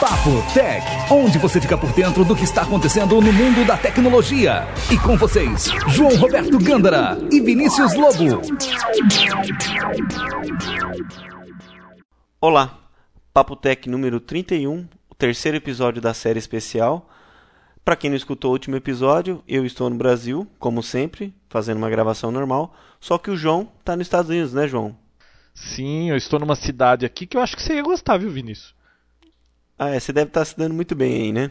Papo Tech, onde você fica por dentro do que está acontecendo no mundo da tecnologia. E com vocês, João Roberto Gândara e Vinícius Lobo. Olá, Papo Tech número 31, o terceiro episódio da série especial. Para quem não escutou o último episódio, eu estou no Brasil, como sempre, fazendo uma gravação normal, só que o João está nos Estados Unidos, né, João? Sim, eu estou numa cidade aqui que eu acho que você ia gostar, viu, Vinícius? Ah, é, você deve estar se dando muito bem aí, né?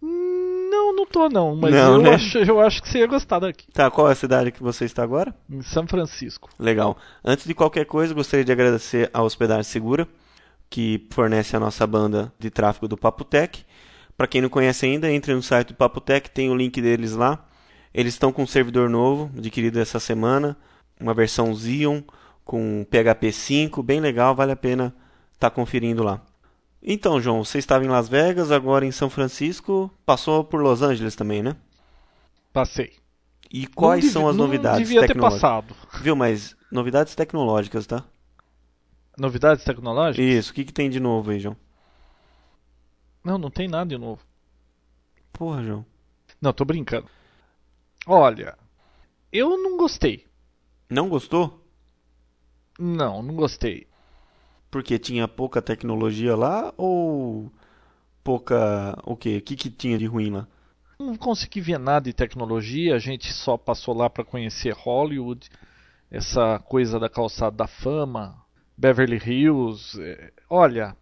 Não, não tô não, mas Não, eu, né? acho, eu acho que você ia gostar daqui. Tá, qual é a cidade que você está agora? Em São Francisco. Legal. Antes de qualquer coisa, gostaria de agradecer a Hospedagem Segura, que fornece a nossa banda de tráfego do Papotec. Para quem não conhece ainda, entre no site do Papotec, tem o link deles lá. Eles estão com um servidor novo, adquirido essa semana, uma versão Xeon com PHP 5, bem legal, vale a pena estar conferindo lá. Então, João, você estava em Las Vegas, agora em São Francisco, passou por Los Angeles também, né? Passei. E quais são as novidades Não devia ter tecnológicas? passado. Viu, mas novidades tecnológicas, tá? Novidades tecnológicas? Isso, o que, que tem de novo aí, João? Não, não tem nada de novo. Porra, João. Não, tô brincando. Olha, eu não gostei. Não gostou? Não, não gostei. Porque tinha pouca tecnologia lá ou pouca. O quê? O que, que tinha de ruim lá? Não consegui ver nada de tecnologia, a gente só passou lá para conhecer Hollywood, essa coisa da calçada da fama, Beverly Hills. é, Olha,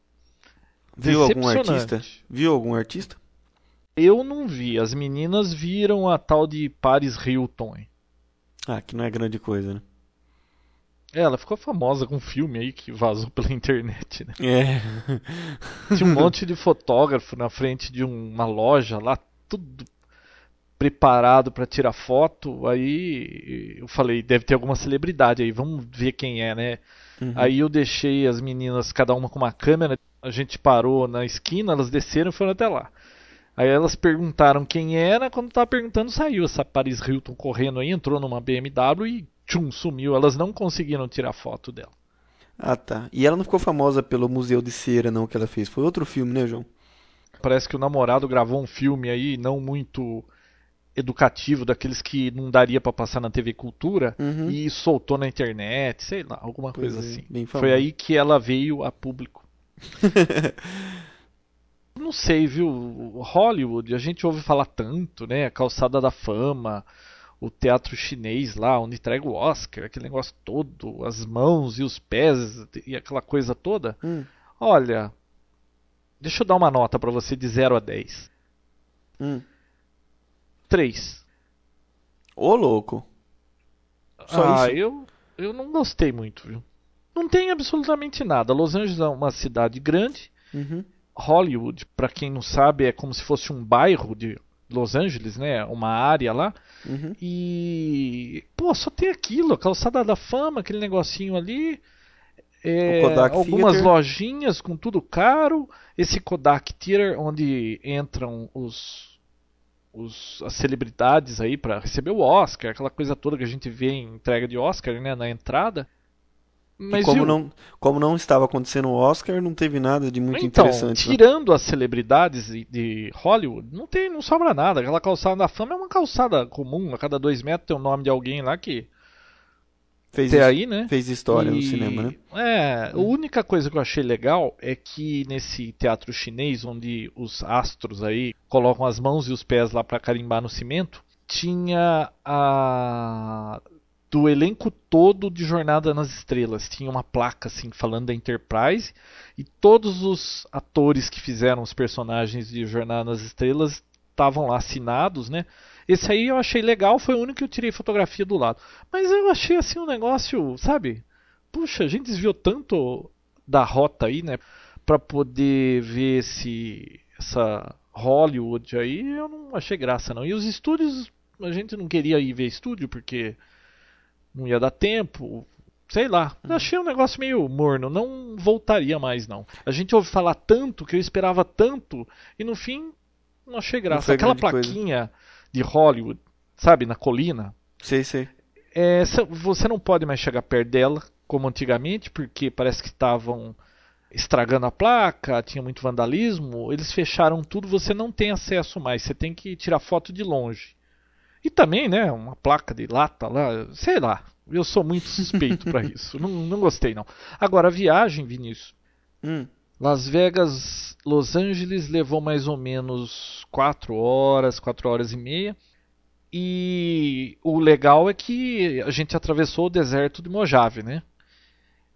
Viu algum artista? Viu algum artista? eu não vi. As meninas viram a tal de Paris Hilton. Ah, que não é grande coisa, né? É, Ela ficou famosa com um filme aí que vazou pela internet, né? É. Tinha um monte de fotógrafo na frente de um- uma loja lá, tudo preparado para tirar foto. Aí eu falei, deve ter alguma celebridade aí, vamos ver quem é, né? Uhum. Aí eu deixei as meninas, cada uma com uma câmera, a gente parou na esquina, elas desceram e foram até lá. Aí elas perguntaram quem era, quando tava perguntando saiu essa Paris Hilton correndo aí, entrou numa BMW e tchum, sumiu. Elas não conseguiram tirar foto dela. Ah, tá. E ela não ficou famosa pelo Museu de Cera, não, que ela fez. Foi outro filme, né, João? Parece que o namorado gravou um filme aí não muito educativo, daqueles que não daria pra passar na TV Cultura, Uhum. e soltou na internet, sei lá, alguma Pois coisa é, assim. Foi aí que ela veio a público. não sei, viu? Hollywood, a gente ouve falar tanto, né? A calçada da fama, o teatro chinês lá, onde entrega o Oscar, aquele negócio todo, as mãos e os pés e aquela coisa toda. Hum, Olha, deixa eu dar uma nota pra você de 0 a 10. hum. 3. Ô, louco. Só ah, isso? eu eu não gostei muito, viu? Não tem absolutamente nada. Los Angeles é uma cidade grande. Uhum. Hollywood, pra quem não sabe, é como se fosse um bairro de Los Angeles, né? Uma área lá. Uhum. E pô, só tem aquilo, a calçada da fama, aquele negocinho ali. É, algumas Theater. lojinhas com tudo caro. Esse Kodak Theater, onde entram os, os as celebridades aí pra receber o Oscar, aquela coisa toda que a gente vê em entrega de Oscar, né, na entrada. Mas e como não, como não estava acontecendo o Oscar, não teve nada de muito então, interessante. né? tirando as celebridades de, Hollywood, não tem, não sobra nada. Aquela calçada da fama é uma calçada comum, a cada dois metros tem o nome de alguém lá que Fez, his- aí, né? fez história no E- cinema, né? É, a única coisa que eu achei legal é que nesse teatro chinês, onde os astros aí colocam as mãos e os pés lá pra carimbar no cimento, tinha a do elenco todo de Jornada nas Estrelas. Tinha uma placa assim falando da Enterprise e todos os atores que fizeram os personagens de Jornada nas Estrelas estavam lá assinados, né? Esse aí eu achei legal, foi o único que eu tirei fotografia do lado. Mas eu achei assim um negócio, sabe? Puxa, a gente desviou tanto da rota aí, né? Pra poder ver esse essa Hollywood aí, eu não achei graça não. E os estúdios, a gente não queria ir ver estúdio porque não ia dar tempo, sei lá. Eu achei um negócio meio morno, não voltaria mais não. A gente ouve falar tanto que eu esperava tanto e no fim não achei graça. foi Aquela grande coisa. plaquinha de Hollywood, sabe, na colina, Sei, sei. é, cê- você não pode mais chegar perto dela como antigamente, porque parece que estavam estragando a placa, tinha muito vandalismo, eles fecharam tudo, você não tem acesso mais, você tem que tirar foto de longe. E também, né, uma placa de lata lá, sei lá, eu sou muito suspeito para isso, não, não gostei não. Agora, a viagem, Vinícius, Hum. Las Vegas, Los Angeles levou mais ou menos 4 horas, 4 horas e meia. E o legal é que a gente atravessou o deserto de Mojave, né?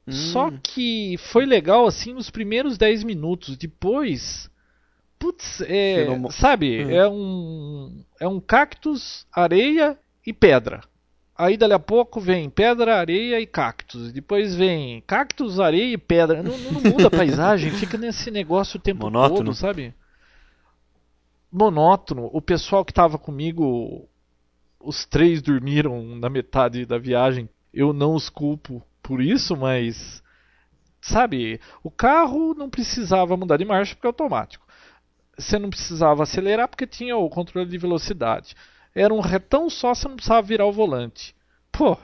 Hum. Só que foi legal assim nos primeiros 10 minutos. Depois, putz, é, sabe, Hum. é um é um cactus, areia e pedra. Aí dali a pouco vem pedra, areia e cactus. Depois vem cactus, areia e pedra. Não, não muda a paisagem, fica nesse negócio o tempo Monótono. todo, sabe? Monótono. O pessoal que estava comigo, os três dormiram na metade da viagem. Eu não os culpo por isso, mas sabe, o carro não precisava mudar de marcha porque é automático. Você não precisava acelerar porque tinha o controle de velocidade. Era um retão só, você não precisava virar o volante. Pô.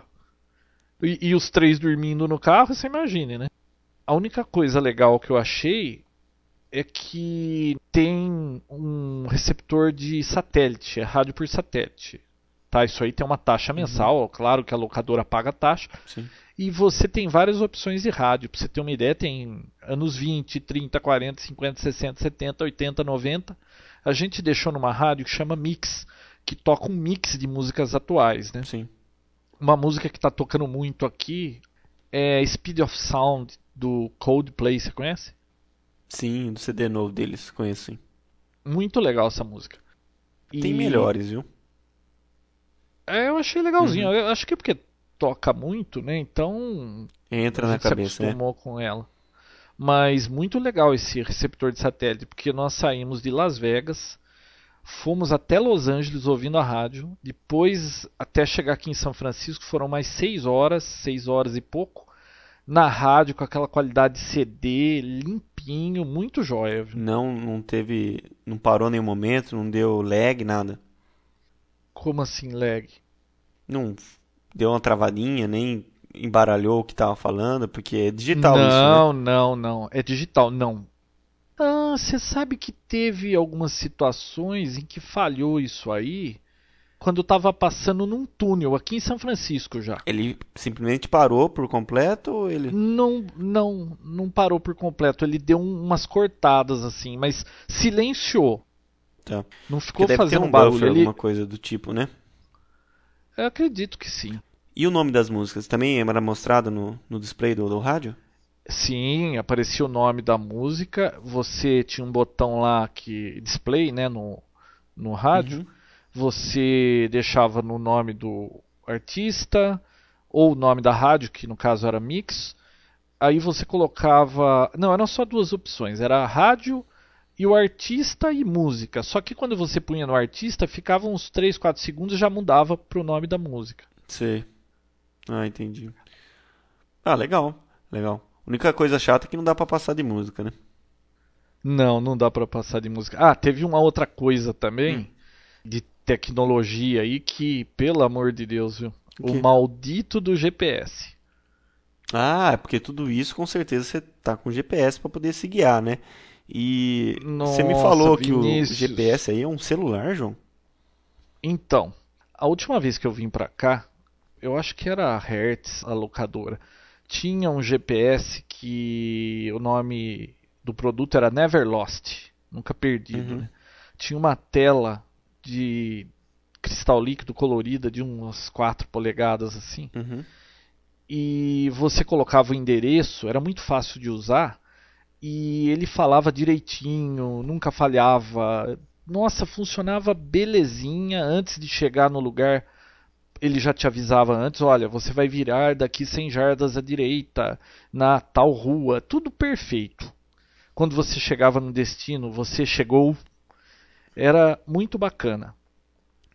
E, e os três dormindo no carro, você imagine, né? A única coisa legal que eu achei é que tem um receptor de satélite, é rádio por satélite. Tá, isso aí tem uma taxa mensal, claro que a locadora paga a taxa. Sim. E você tem várias opções de rádio. Pra você ter uma ideia, tem anos 20, 30, 40, 50, 60, 70, 80, 90. A gente deixou numa rádio que chama Mix, que toca um mix de músicas atuais, né? Sim. Uma música que tá tocando muito aqui é Speed of Sound do Coldplay, você conhece? Sim, do CD novo deles, conheço sim. Muito legal essa música. Tem E- melhores, viu? É, eu achei legalzinho. Uhum. Eu acho que é porque toca muito, né? Então Entra na gente se cabeça, né? acostumou com ela. Mas muito legal esse receptor de satélite, porque nós saímos de Las Vegas, fomos até Los Angeles ouvindo a rádio, depois até chegar aqui em São Francisco foram mais seis horas, seis horas e pouco, na rádio com aquela qualidade de CD, limpinho, muito jóia. viu? Não, não teve, não parou nenhum momento, não deu lag, nada. Como assim lag? Não deu uma travadinha, nem embaralhou o que tava falando, porque é digital isso, né? não, não, não. É digital, não. Ah, você sabe que teve algumas situações em que falhou isso aí quando eu tava passando num túnel aqui em São Francisco já. Ele simplesmente parou por completo ou ele. Não, não, não parou por completo. Ele deu um- umas cortadas assim, mas silenciou. Tá. Não ficou deve ter fazendo um barulho. buffer, Ele... alguma coisa do tipo, né? Eu acredito que sim. E o nome das músicas também era mostrado no, no display do, do rádio? Sim, aparecia o nome da música. Você tinha um botão lá que display, né, no, no rádio. Uhum. Você deixava no nome do artista ou o nome da rádio, que no caso era Mix. Aí você colocava, não, eram só duas opções, era rádio e o artista e música. Só que quando você punha no artista, ficava uns 3, 4 segundos e já mudava pro nome da música. Sei. Ah, entendi. Ah, legal. Legal. A única coisa chata é que não dá pra passar de música, né? Não, não dá pra passar de música. Ah, teve uma outra coisa também Hum. de tecnologia aí que, pelo amor de Deus, viu? O O maldito do GPS. Ah, é porque tudo isso com certeza você tá com GPS pra poder se guiar, né? E você me Nossa, falou que o Vinícius. GPS aí é um celular, João? Então, a última vez que eu vim pra cá, eu acho que era a Hertz, a locadora, tinha um GPS que o nome do produto era Never Lost, nunca perdido, Uhum. né? Tinha uma tela de cristal líquido colorida de umas 4 polegadas assim. Uhum. e você colocava o endereço, era muito fácil de usar e ele falava direitinho, nunca falhava. Nossa, funcionava belezinha antes de chegar no lugar. Ele já te avisava antes, olha, você vai virar daqui 100 jardas à direita, na tal rua, tudo perfeito. Quando você chegava no destino, você chegou. Era muito bacana.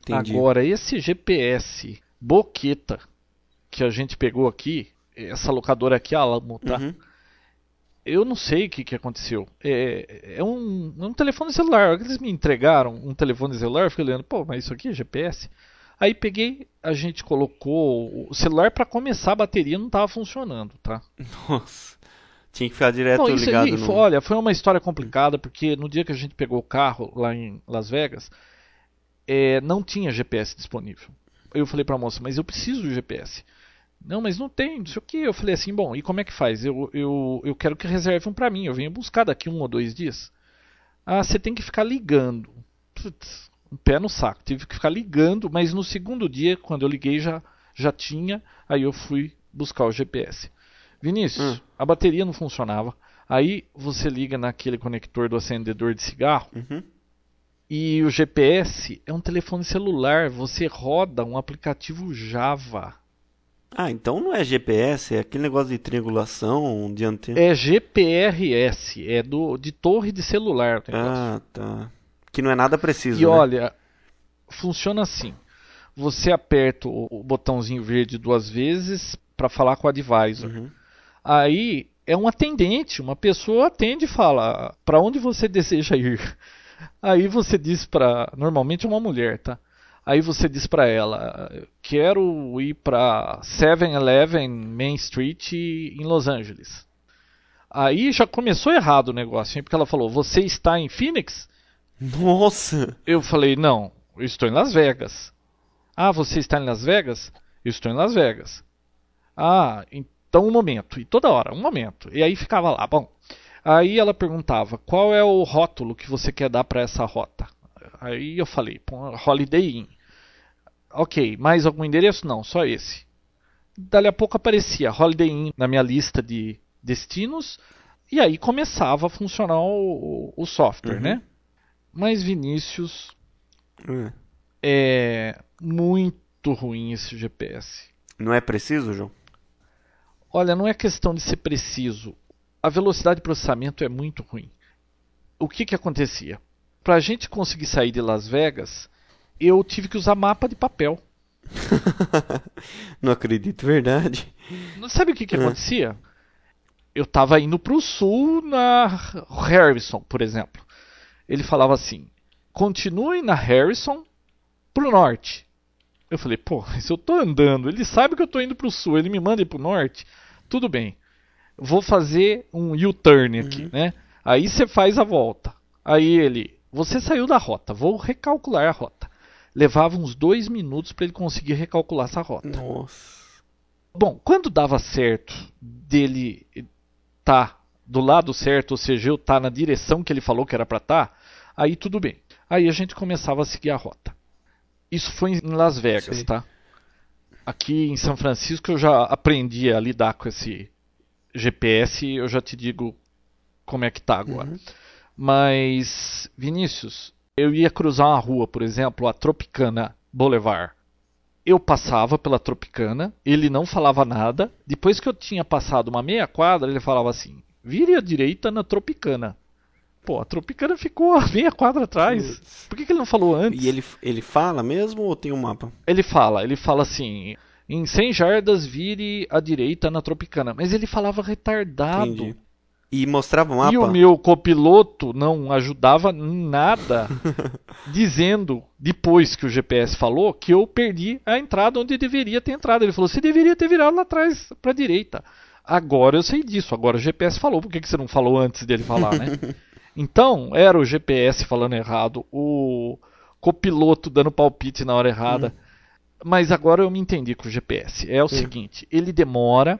Entendi. Agora, esse GPS boqueta que a gente pegou aqui, essa locadora aqui, a Alamo, tá? Uhum. Eu não sei o que, que aconteceu. É, é um, é um telefone celular. Eles me entregaram um telefone celular. Eu fiquei olhando, pô, mas isso aqui é GPS? Aí peguei, a gente colocou o celular para começar a bateria não estava funcionando, tá? Nossa. Tinha que ficar direto Não, ligado aí, no... olha, foi uma história complicada, porque no dia que a gente pegou o carro lá em Las Vegas, é, não tinha GPS disponível. Eu falei pra moça, mas eu preciso do GPS. Não, mas não tem, não sei o que. Eu falei assim, bom, e como é que faz? Eu, eu, eu quero que reservem pra mim, eu venho buscar daqui um ou dois dias. Ah, você tem que ficar ligando. Putz, um pé no saco. Tive que ficar ligando, mas no segundo dia, quando eu liguei, já, já tinha. Aí eu fui buscar o GPS. Vinícius, Hum. a bateria não funcionava. Aí você liga naquele conector do acendedor de cigarro Uhum. e o GPS é um telefone celular. Você roda um aplicativo Java. Ah, então não é GPS, é aquele negócio de triangulação, de antena. É GPRS, é do, de torre de celular. Ah, tá. Que não é nada preciso, E né? olha, funciona assim. Você aperta o, o botãozinho verde duas vezes para falar com o advisor. Uhum. Aí é um atendente, uma pessoa atende e fala para onde você deseja ir. Aí você diz para, normalmente é uma mulher, tá? Aí você diz para ela, quero ir para 7-Eleven Main Street em Los Angeles. Aí já começou errado o negócio, hein? porque ela falou, você está em Phoenix? Nossa! Eu falei, não, eu estou em Las Vegas. Ah, você está em Las Vegas? Eu estou em Las Vegas. Ah, então um momento. E toda hora, um momento. E aí ficava lá, bom. Aí ela perguntava, qual é o rótulo que você quer dar para essa rota? Aí eu falei, "Pô, Holiday Inn. Ok, mais algum endereço? Não, só esse. Dali a pouco aparecia Holiday Inn na minha lista de destinos. E aí começava a funcionar o, o software, Uhum. né? Mas Vinícius, É. é muito ruim esse GPS. Não é preciso, João? Olha, não é questão de ser preciso. A velocidade de processamento é muito ruim. O que, que acontecia? Para a gente conseguir sair de Las Vegas, eu tive que usar mapa de papel. Não acredito, verdade. Não Sabe o que, que É. acontecia? Eu estava indo para o sul na Harrison, por exemplo. Ele falava assim: continue na Harrison para o norte. Eu falei, pô, se eu tô andando, ele sabe que eu tô indo pro sul, ele me manda ir pro norte, tudo bem. Vou fazer um U-turn aqui, né? Aí você faz a volta. Aí ele, você saiu da rota, vou recalcular a rota. Levava uns dois minutos para ele conseguir recalcular essa rota. Nossa. Bom, quando dava certo dele tá do lado certo, ou seja, eu tá na direção que ele falou que era para tá, aí tudo bem. Aí a gente começava a seguir a rota. Isso foi em Las Vegas, Sei. tá? Aqui em São Francisco eu já aprendi a lidar com esse GPS, eu já te digo como é que tá agora. Uhum. Mas, Vinícius, eu ia cruzar uma rua, por exemplo, a Tropicana Boulevard. Eu passava pela Tropicana, ele não falava nada. Depois que eu tinha passado uma meia quadra, ele falava assim: vire à direita na Tropicana. Pô, a Tropicana ficou a meia quadra atrás. Por que, que ele não falou antes? E ele, ele fala mesmo ou tem um mapa? Ele fala, ele fala assim: em 100 jardas vire à direita na Tropicana. Mas ele falava retardado. Entendi. E mostrava o mapa? E o meu copiloto não ajudava nada, dizendo, depois que o GPS falou, que eu perdi a entrada onde deveria ter entrado. Ele falou: você deveria ter virado lá atrás, para a direita. Agora eu sei disso, agora o GPS falou, por que, que você não falou antes dele falar, né? Então, era o GPS falando errado, o copiloto dando palpite na hora errada. Mas agora eu me entendi com o GPS. É o seguinte, ele demora.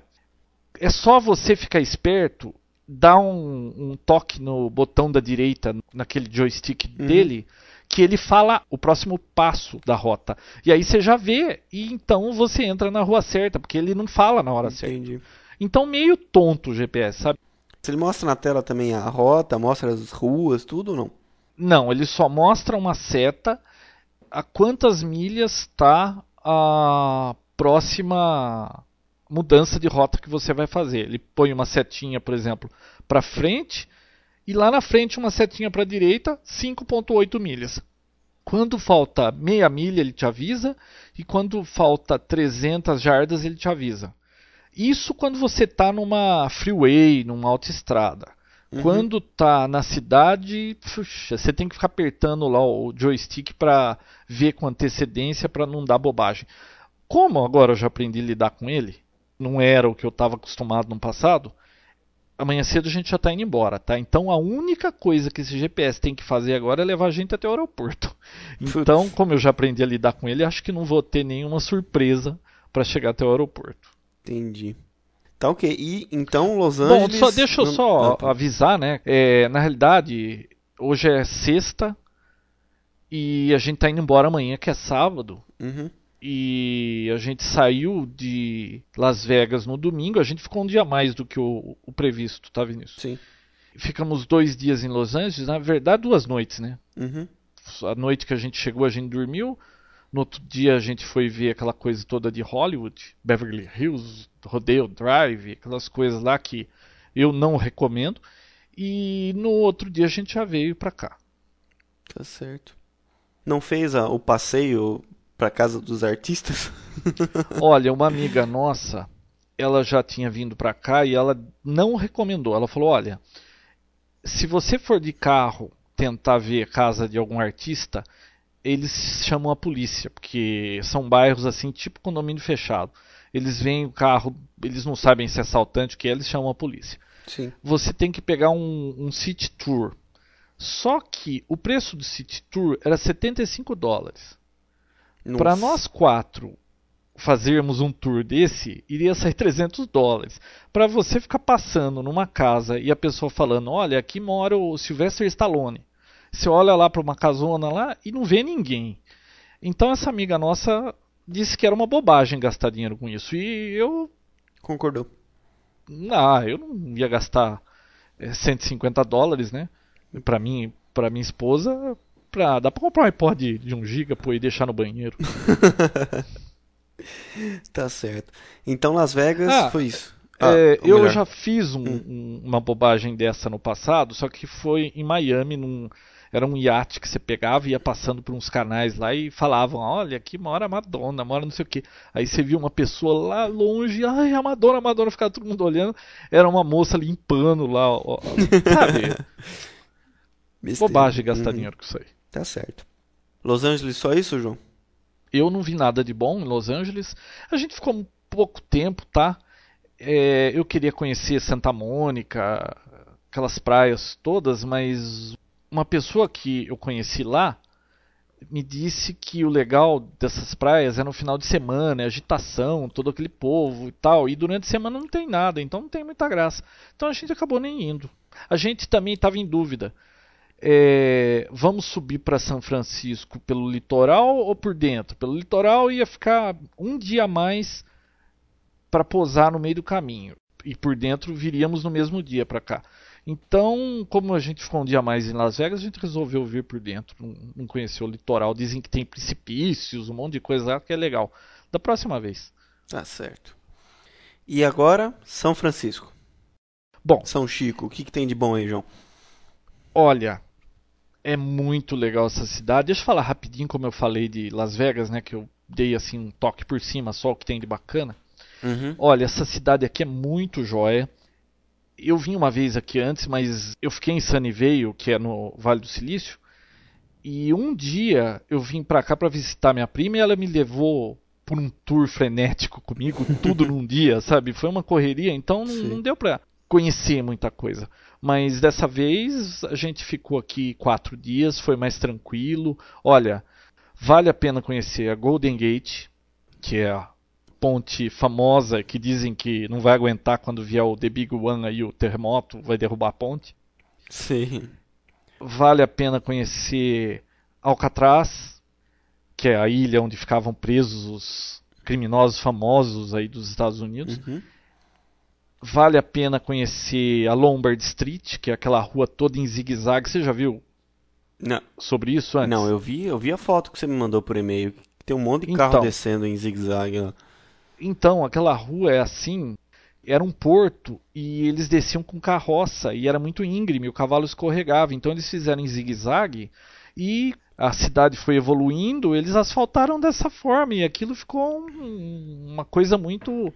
É só você ficar esperto, dar um, um toque no botão da direita, naquele joystick dele, que ele fala o próximo passo da rota. E aí você já vê, e então você entra na rua certa, porque ele não fala na hora certa. Entendi. Então meio tonto o GPS, sabe? Se ele mostra na tela também a rota, mostra as ruas, tudo ou não? Não, ele só mostra uma seta a quantas milhas está a próxima mudança de rota que você vai fazer. Ele põe uma setinha, por exemplo, para frente e lá na frente uma setinha para a direita, 5.8 milhas. Quando falta meia milha, ele te avisa e quando falta 300 jardas, ele te avisa. Isso quando você está numa freeway, numa autoestrada. Quando está na cidade, puxa, você tem que ficar apertando lá o joystick para ver com antecedência para não dar bobagem. Como agora eu já aprendi a lidar com ele, não era o que eu estava acostumado no passado, amanhã cedo a gente já está indo embora, tá? Então a única coisa que esse GPS tem que fazer agora é levar a gente até o aeroporto. Então, como eu já aprendi a lidar com ele, acho que não vou ter nenhuma surpresa para chegar até o aeroporto. Entendi. Tá ok. E então Los Angeles. Bom, só, deixa eu só ah, tá. avisar, né? É, na realidade, hoje é sexta e a gente tá indo embora amanhã, que é sábado. Uhum e a gente saiu de Las Vegas no domingo. A gente ficou um dia mais do que o, o previsto, tá, Vinícius? Sim. Ficamos dois dias em Los Angeles, na verdade, duas noites, né? Uhum. A noite que a gente chegou, a gente dormiu. No outro dia, a gente foi ver aquela coisa toda de Hollywood, Beverly Hills, Rodeo Drive, aquelas coisas lá que eu não recomendo. E no outro dia, a gente já veio pra cá. Tá certo. Não fez a, o passeio para casa dos artistas? Olha, uma amiga nossa, ela já tinha vindo para cá e ela não recomendou. Ela falou: "Olha, se você for de carro tentar ver a casa de algum artista, eles chamam a polícia, porque são bairros assim, tipo condomínio fechado. Eles veem o carro, eles não sabem se é assaltante, que é, eles chamam a polícia. Sim. Você tem que pegar um, um city tour. Só que o preço do city tour era 75 dólares. Para nós quatro fazermos um tour desse, iria sair 300 dólares. Para você ficar passando numa casa e a pessoa falando: Olha, aqui mora o Sylvester Stallone. Você olha lá para uma casona lá e não vê ninguém. Então essa amiga nossa disse que era uma bobagem gastar dinheiro com isso. E eu. Concordou. Ah, eu não ia gastar 150 é, dólares, né? Para mim, para minha esposa, pra, dá pra comprar um iPod de, de 1 GB pô, e deixar no banheiro. tá certo. Então Las Vegas ah, foi isso. Ah, é, eu melhor. já fiz um, hum. um, uma bobagem dessa no passado, só que foi em Miami, num, era um iate que você pegava e ia passando por uns canais lá e falavam: Olha, aqui mora Madonna, mora não sei o que. Aí você via uma pessoa lá longe, ai, a Madonna, a Madonna, ficava todo mundo olhando. Era uma moça limpando lá, ó, sabe? Bobagem gastar uhum. dinheiro com isso aí. Tá certo. Los Angeles só isso, João? Eu não vi nada de bom em Los Angeles. A gente ficou um pouco tempo, tá? É, eu queria conhecer Santa Mônica, aquelas praias todas, mas uma pessoa que eu conheci lá me disse que o legal dessas praias é no final de semana, é agitação, todo aquele povo e tal. E durante a semana não tem nada, então não tem muita graça. Então a gente acabou nem indo. A gente também estava em dúvida é, vamos subir para São Francisco pelo litoral ou por dentro? Pelo litoral ia ficar um dia a mais para posar no meio do caminho. E por dentro viríamos no mesmo dia para cá. Então, como a gente ficou um dia a mais em Las Vegas, a gente resolveu vir por dentro. Não, não conheceu o litoral. Dizem que tem precipícios, um monte de coisa lá que é legal. Da próxima vez. Tá certo. E agora, São Francisco. Bom. São Chico. O que, que tem de bom aí, João? Olha, é muito legal essa cidade. Deixa eu falar rapidinho como eu falei de Las Vegas, né? Que eu dei assim um toque por cima, só o que tem de bacana. Uhum. Olha, essa cidade aqui é muito jóia. Eu vim uma vez aqui antes, mas eu fiquei em Sunnyvale, que é no Vale do Silício. E um dia eu vim pra cá para visitar minha prima e ela me levou por um tour frenético comigo, tudo num dia, sabe? Foi uma correria, então não, não deu pra conhecer muita coisa. Mas dessa vez a gente ficou aqui quatro dias, foi mais tranquilo. Olha, vale a pena conhecer a Golden Gate, que é a ponte famosa que dizem que não vai aguentar quando vier o The Big One aí, o terremoto, vai derrubar a ponte. Sim. Vale a pena conhecer Alcatraz, que é a ilha onde ficavam presos os criminosos famosos aí dos Estados Unidos. Uhum vale a pena conhecer a Lombard Street, que é aquela rua toda em zigue-zague. Você já viu não. sobre isso antes? Não, eu vi, eu vi a foto que você me mandou por e-mail. Tem um monte de carro então, descendo em zigue-zague. Então, aquela rua é assim. Era um porto e eles desciam com carroça e era muito íngreme, o cavalo escorregava. Então eles fizeram em zigue-zague e a cidade foi evoluindo, eles asfaltaram dessa forma e aquilo ficou um, uma coisa muito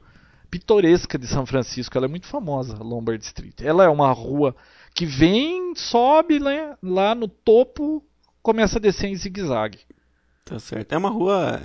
pitoresca de São Francisco. Ela é muito famosa, Lombard Street. Ela é uma rua que vem, sobe né, lá no topo, começa a descer em zigue-zague. Tá certo. É uma rua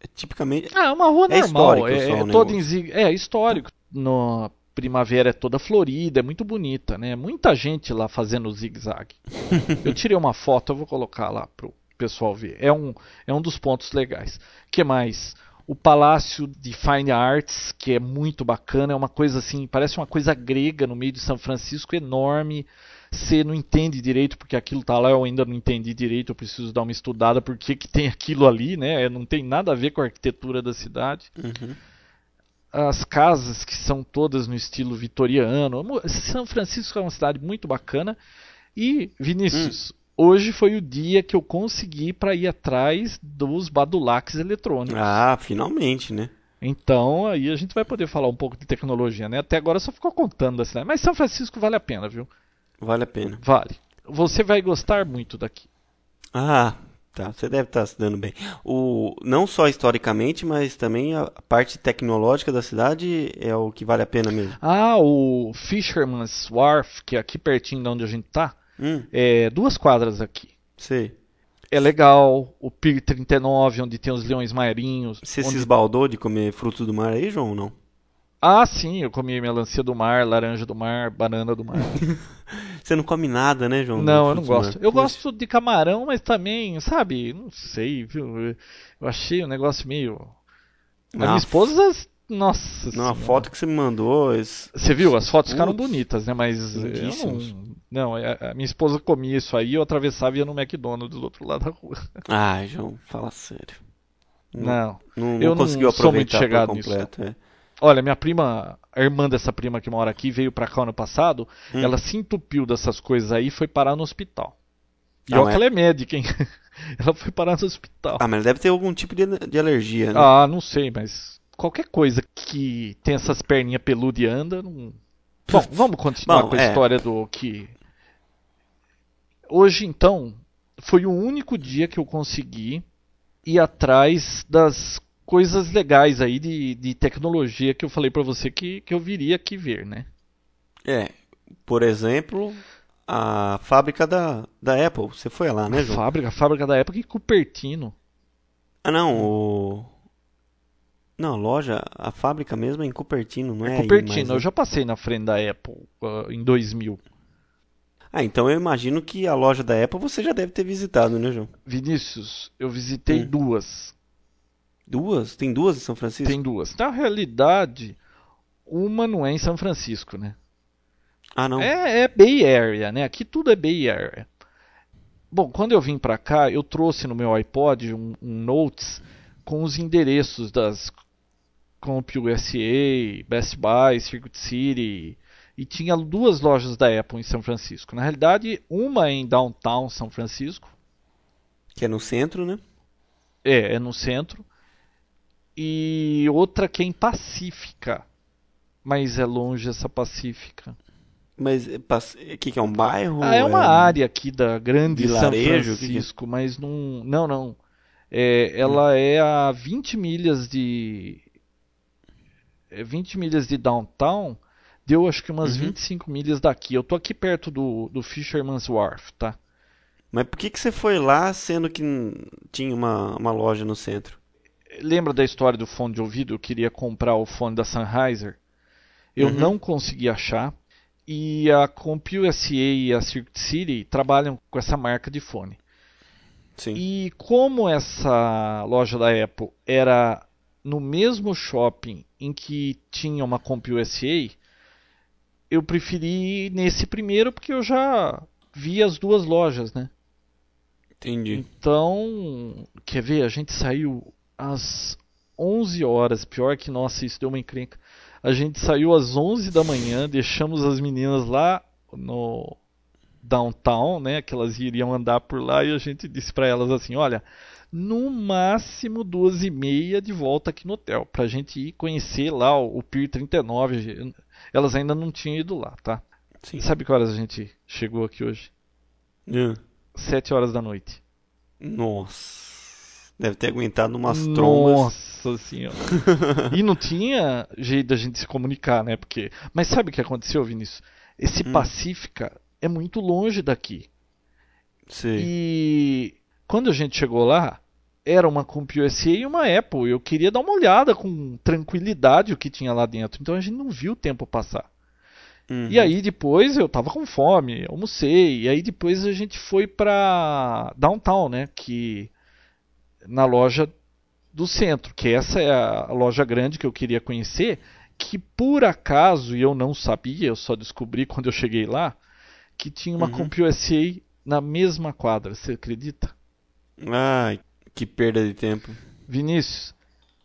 é, tipicamente. Ah, é uma rua é normal. É, é, todo em zigue... É histórico. No... primavera é toda florida, é muito bonita, né? Muita gente lá fazendo zigue-zague. eu tirei uma foto, eu vou colocar lá pro pessoal ver. É um, é um dos pontos legais. que mais? O Palácio de Fine Arts, que é muito bacana, é uma coisa assim, parece uma coisa grega no meio de São Francisco, enorme. Você não entende direito porque aquilo tá lá, eu ainda não entendi direito, eu preciso dar uma estudada porque que tem aquilo ali, né? Não tem nada a ver com a arquitetura da cidade. Uhum. As casas que são todas no estilo vitoriano. São Francisco é uma cidade muito bacana. E, Vinícius, hum. Hoje foi o dia que eu consegui para ir atrás dos badulaques eletrônicos. Ah, finalmente, né? Então, aí a gente vai poder falar um pouco de tecnologia, né? Até agora só ficou contando da cidade. Mas São Francisco vale a pena, viu? Vale a pena. Vale. Você vai gostar muito daqui. Ah, tá. Você deve estar se dando bem. O, não só historicamente, mas também a parte tecnológica da cidade é o que vale a pena mesmo. Ah, o Fisherman's Wharf, que é aqui pertinho de onde a gente tá, hum. é duas quadras aqui. Sei. É legal. O Pier 39, onde tem os leões marinhos. Você onde... se esbaldou de comer frutos do mar aí, João, ou não? Ah, sim, eu comi melancia do mar, laranja do mar, banana do mar. Você não come nada, né, João? Não, eu não gosto. Eu Puxa. gosto de camarão, mas também, sabe, não sei, viu? Eu achei o um negócio meio. A minha esposa. Nossa Não, a foto que você me mandou. Esse... Você viu? As fotos ficaram bonitas, né? Mas. Eu não, não, a minha esposa comia isso aí, eu atravessava e ia no McDonald's do outro lado da rua. Ah, João, fala sério. Não. Não, não, eu conseguiu não sou muito chegado completo, nisso. É. Olha, minha prima, a irmã dessa prima que mora aqui, veio pra cá ano passado. Hum. Ela se entupiu dessas coisas aí e foi parar no hospital. E ah, olha mas... que ela é médica, hein? ela foi parar no hospital. Ah, mas deve ter algum tipo de, de alergia, né? Ah, não sei, mas qualquer coisa que tem essas perninhas peludas e anda, não... Bom, vamos continuar Bom, com a é... história do que. Hoje, então, foi o único dia que eu consegui ir atrás das coisas legais aí de, de tecnologia que eu falei para você que, que eu viria aqui ver, né? É, por exemplo, a fábrica da, da Apple. Você foi lá, né, João? A fábrica, a fábrica da Apple em Cupertino. Ah, não, o... Não, a loja, a fábrica mesmo é em Cupertino, não é? É Cupertino, eu já passei na frente da Apple uh, em 2000. Ah, então eu imagino que a loja da Apple você já deve ter visitado, né, João? Vinícius, eu visitei hum. duas. Duas? Tem duas em São Francisco? Tem duas. Na realidade, uma não é em São Francisco, né? Ah, não? É, é Bay Area, né? Aqui tudo é Bay Area. Bom, quando eu vim para cá, eu trouxe no meu iPod um, um Notes com os endereços das Comp USA, Best Buy, Circuit City, e tinha duas lojas da Apple em São Francisco. Na realidade, uma é em Downtown São Francisco. Que é no centro, né? É, é no centro e outra que é em Pacífica. Mas é longe essa Pacífica. Mas o é, que, que é um bairro? Ah, é uma é área aqui da grande Vilarejo, São Francisco, que... mas não. Não, não. É, ela é a 20 milhas de. 20 é, milhas de downtown. Deu acho que umas uhum. 25 milhas daqui. Eu tô aqui perto do, do Fisherman's Wharf, tá? Mas por que, que você foi lá sendo que tinha uma, uma loja no centro? lembra da história do fone de ouvido? Eu queria comprar o fone da Sennheiser. Eu uhum. não consegui achar. E a CompUSA e a Circuit City trabalham com essa marca de fone. Sim. E como essa loja da Apple era no mesmo shopping em que tinha uma CompUSA, eu preferi ir nesse primeiro porque eu já vi as duas lojas, né? Entendi. Então, quer ver? A gente saiu às 11 horas. Pior que, nossa, isso deu uma encrenca. A gente saiu às 11 da manhã, deixamos as meninas lá no downtown, né, que elas iriam andar por lá e a gente disse para elas assim, olha, no máximo duas e meia de volta aqui no hotel, pra gente ir conhecer lá o, o Pier 39. Elas ainda não tinham ido lá, tá? Sim. Sabe que horas a gente chegou aqui hoje? Yeah. Sete horas da noite. Nossa. Deve ter aguentado umas trombas. Nossa senhora. e não tinha jeito da gente se comunicar, né? Porque... Mas sabe o que aconteceu, Vinícius? Esse hum. Pacífica é muito longe daqui. Sim. E quando a gente chegou lá, era uma CompUSA e uma Apple. Eu queria dar uma olhada com tranquilidade o que tinha lá dentro. Então a gente não viu o tempo passar. Uhum. E aí depois eu tava com fome, almocei. E aí depois a gente foi pra Downtown, né? Que na loja do centro, que essa é a loja grande que eu queria conhecer, que por acaso e eu não sabia, eu só descobri quando eu cheguei lá, que tinha uma Uhum. CompUSA na mesma quadra, você acredita? Ai, que perda de tempo. Vinícius,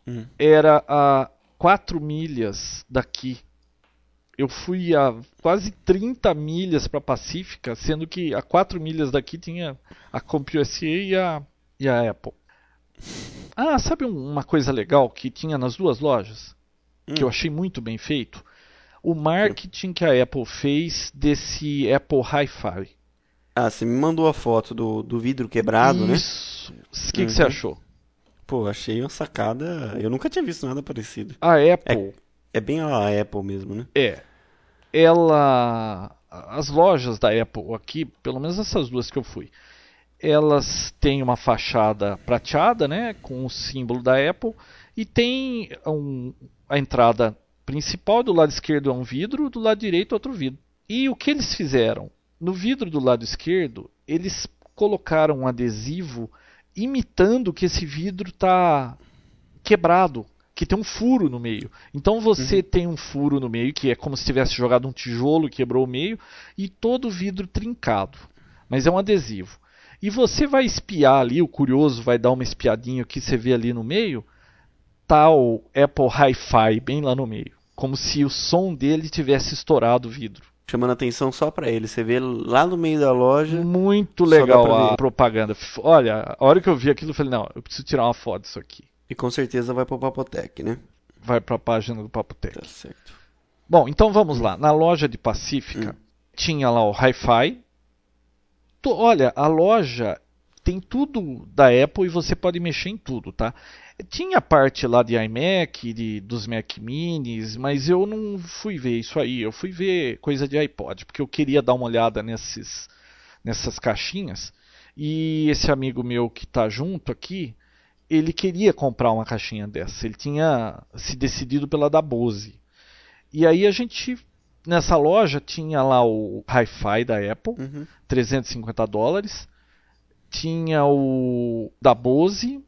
Hum. era a 4 milhas daqui. Eu fui a quase 30 milhas para Pacífica, sendo que a 4 milhas daqui tinha a CompUSA e a, e a Apple. Ah, sabe um- uma coisa legal que tinha nas duas lojas? Que eu Hum. achei muito bem feito? O marketing que a Apple fez desse Apple Hi-Fi. Ah, você me mandou a foto do, do vidro quebrado, né? Isso. O que, que você Uhum. achou? Pô, achei uma sacada. Eu nunca tinha visto nada parecido. A Apple É bem a Apple mesmo, né? É. Ela. As lojas da Apple aqui, pelo menos essas duas que eu fui, elas têm uma fachada prateada, né? Com o símbolo da Apple. E tem um- a entrada principal, do lado esquerdo é um vidro, do lado direito outro vidro. E o que eles fizeram? No vidro do lado esquerdo, eles colocaram um adesivo imitando que esse vidro está quebrado, que tem um furo no meio. Então você tem um furo no meio, que é como se tivesse jogado um tijolo e quebrou o meio, e todo o vidro trincado. Mas é um adesivo. E você vai espiar ali, o curioso vai dar uma espiadinha que você vê ali no meio, o Apple Hi-Fi bem lá no meio. Como se o som dele tivesse estourado o vidro. Chamando atenção só pra ele. Você vê lá no meio da loja. Muito legal pra a propaganda. Olha, a hora que eu vi aquilo, eu falei, não, eu preciso tirar uma foto disso aqui. E com certeza vai pro Papotec, né? Vai para a página do Papo Tech. Tá certo. Bom, então vamos lá. Na loja de Pacífica tinha lá o Hi-Fi. Olha, a loja tem tudo da Apple e você pode mexer em tudo, tá? Tinha parte lá de iMac, de, dos Mac Minis, mas eu não fui ver isso aí. Eu fui ver coisa de iPod, porque eu queria dar uma olhada nesses, nessas caixinhas. E esse amigo meu que está junto aqui, ele queria comprar uma caixinha dessa. Ele tinha se decidido pela da Bose. E aí a gente, nessa loja, tinha lá o Hi-Fi da Apple, Uhum. 350 dólares. Tinha o da Bose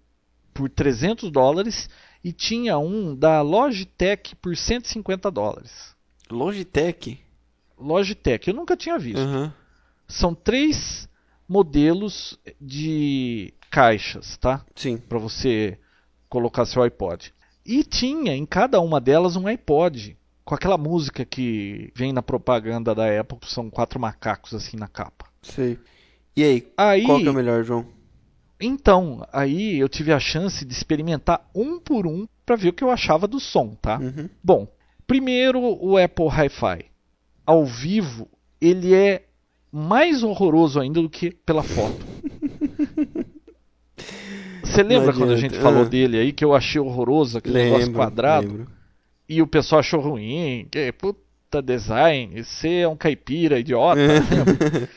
por 300 dólares. E tinha um da Logitech por 150 dólares. Logitech? Logitech, eu nunca tinha visto. Aham. São três modelos de caixas, tá? Sim. para você colocar seu iPod. E tinha em cada uma delas um iPod com aquela música que vem na propaganda da Apple, que são quatro macacos assim na capa. Sei. E aí, Aí, qual que é o melhor, João? Então, aí eu tive a chance de experimentar um por um para ver o que eu achava do som, tá? Uhum. Bom, primeiro o Apple Hi-Fi. Ao vivo, ele é mais horroroso ainda do que pela foto. Você lembra quando a gente falou Ah. dele aí que eu achei horroroso aquele negócio Lembro, quadrado? lembro. E o pessoal achou ruim, que puta design, você é um caipira idiota.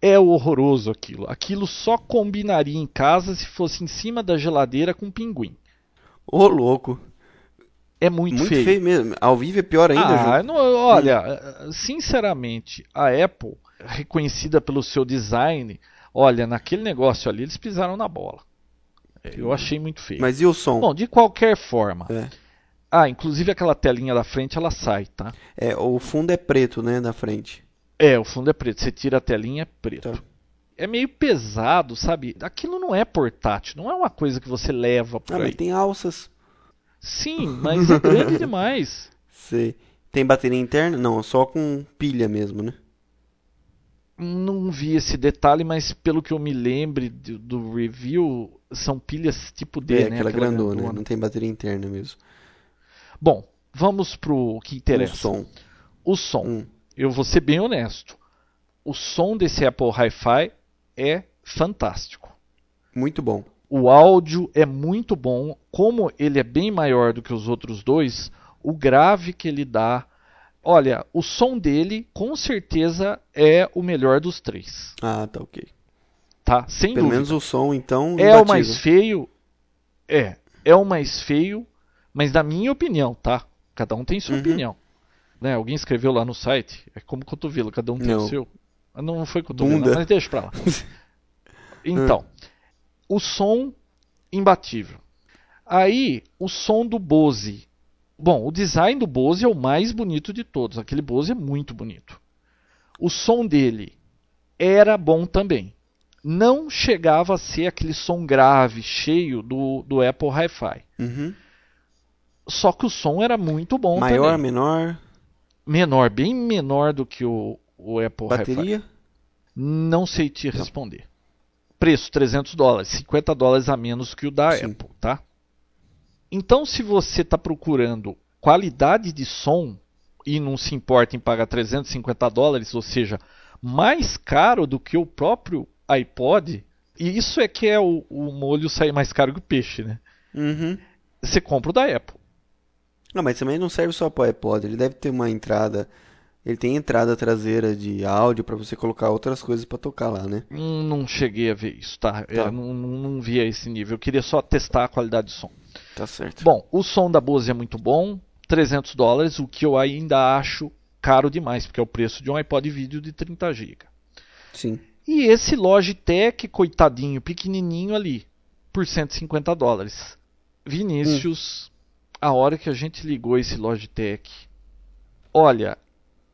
é horroroso aquilo. Aquilo só combinaria em casa se fosse em cima da geladeira com pinguim. Ô, louco. É muito, Muito feio. feio mesmo. Ao vivo é pior ainda, Ah, não, olha, sinceramente, a Apple, reconhecida pelo seu design, olha, naquele negócio ali eles pisaram na bola. Eu achei muito feio. Mas e o som? Bom, de qualquer forma. É. Ah, inclusive aquela telinha da frente ela sai, tá? É, o fundo é preto, né, da frente. É, o fundo é preto. Você tira a telinha, é preto. Tá. É meio pesado, sabe? Aquilo não é portátil, não é uma coisa que você leva por Ah, aí. mas tem alças. Sim, mas é grande demais. Sei. Tem bateria interna? Não, só com pilha mesmo, né? Não vi esse detalhe, mas pelo que eu me lembre do, do review, são pilhas tipo D, É, né? aquela grandona, né? não tem bateria interna mesmo. Bom, vamos pro que interessa. O som. O som. Hum. Eu vou ser bem honesto. O som desse Apple Hi-Fi é fantástico. Muito bom. O áudio é muito bom. Como ele é bem maior do que os outros dois, o grave que ele dá. Olha, o som dele com certeza é o melhor dos três. Ah, tá ok. tá? Sem Pelo dúvida. menos o som, então, É o imbatível. mais feio. É. É o mais feio, mas na minha opinião, tá? Cada um tem sua Uhum. opinião. Né? Alguém escreveu lá no site. É como cotovelo, cada um tem Não. o seu. Não foi cotovelo, não, mas deixa pra lá. Então, o som imbatível. Aí, o som do Bose. Bom, o design do Bose é o mais bonito de todos. Aquele Bose é muito bonito. O som dele era bom também. Não chegava a ser aquele som grave, cheio do, do Apple Hi-Fi. Uhum. Só que o som era muito bom Maior, também. menor, Menor, bem menor do que o, o Apple bateria. Não sei te responder. Preço 300 dólares, 50 dólares a menos que o da Sim. Apple, tá? Então, se você está procurando qualidade de som e não se importa em pagar 350 dólares, ou seja, mais caro do que o próprio iPod, e isso é que é o, o molho sair mais caro que o peixe, né? Uhum. Você compra o da Apple. Não, mas também não serve só para o iPod. Ele deve ter uma entrada. Ele tem entrada traseira de áudio para você colocar outras coisas para tocar lá, né? Hum, Não cheguei a ver isso, tá? Tá. não, não, não vi a esse nível. Eu queria só testar a qualidade de som. Tá certo. Bom, o som da Bose é muito bom, 300 dólares, o que eu ainda acho caro demais, porque é o preço de um iPod vídeo de 30 GB. Sim. E esse Logitech, coitadinho, pequenininho ali, por 150 dólares. Vinícius, a hora que a gente ligou esse Logitech, olha,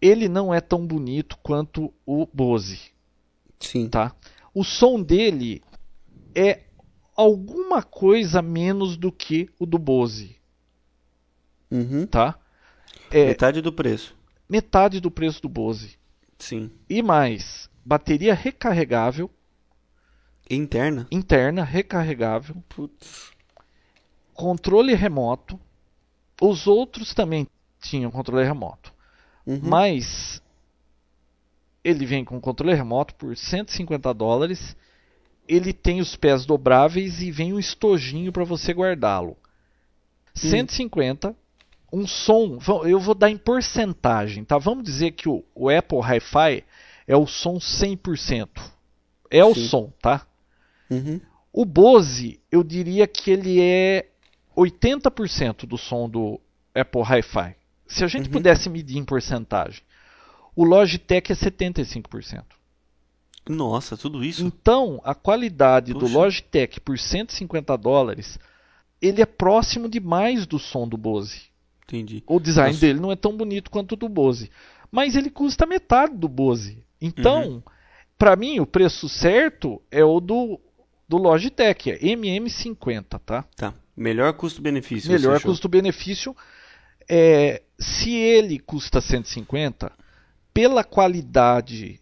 ele não é tão bonito quanto o Bose Sim. tá? O som dele é alguma coisa menos do que o do Bose, Uhum. tá? É Metade do preço. metade do preço do Bose. Sim. E mais, bateria recarregável, Interna? interna recarregável, Putz. controle remoto. Os outros também tinham controle remoto, Uhum. mas ele vem com controle remoto por 150 dólares. Ele tem os pés dobráveis e vem um estojinho para você guardá-lo. 150, um som, eu vou dar em porcentagem, tá? Vamos dizer que o, o Apple Hi-Fi é o som 100%. É o Sim. som, tá? Uhum. O Bose, eu diria que ele é 80% do som do Apple Hi-Fi. Se a gente Uhum. pudesse medir em porcentagem. O Logitech é 75%. Nossa, tudo isso? Então, a qualidade do Puxa. Logitech por 150 dólares, ele é próximo demais do som do Bose. Entendi. O design Nossa. dele não é tão bonito quanto o do Bose, mas ele custa metade do Bose. Então, Uhum. para mim, o preço certo é o do, do Logitech, é MM50, tá? Tá. Melhor custo-benefício. Melhor custo-benefício. É, se ele custa 150, pela qualidade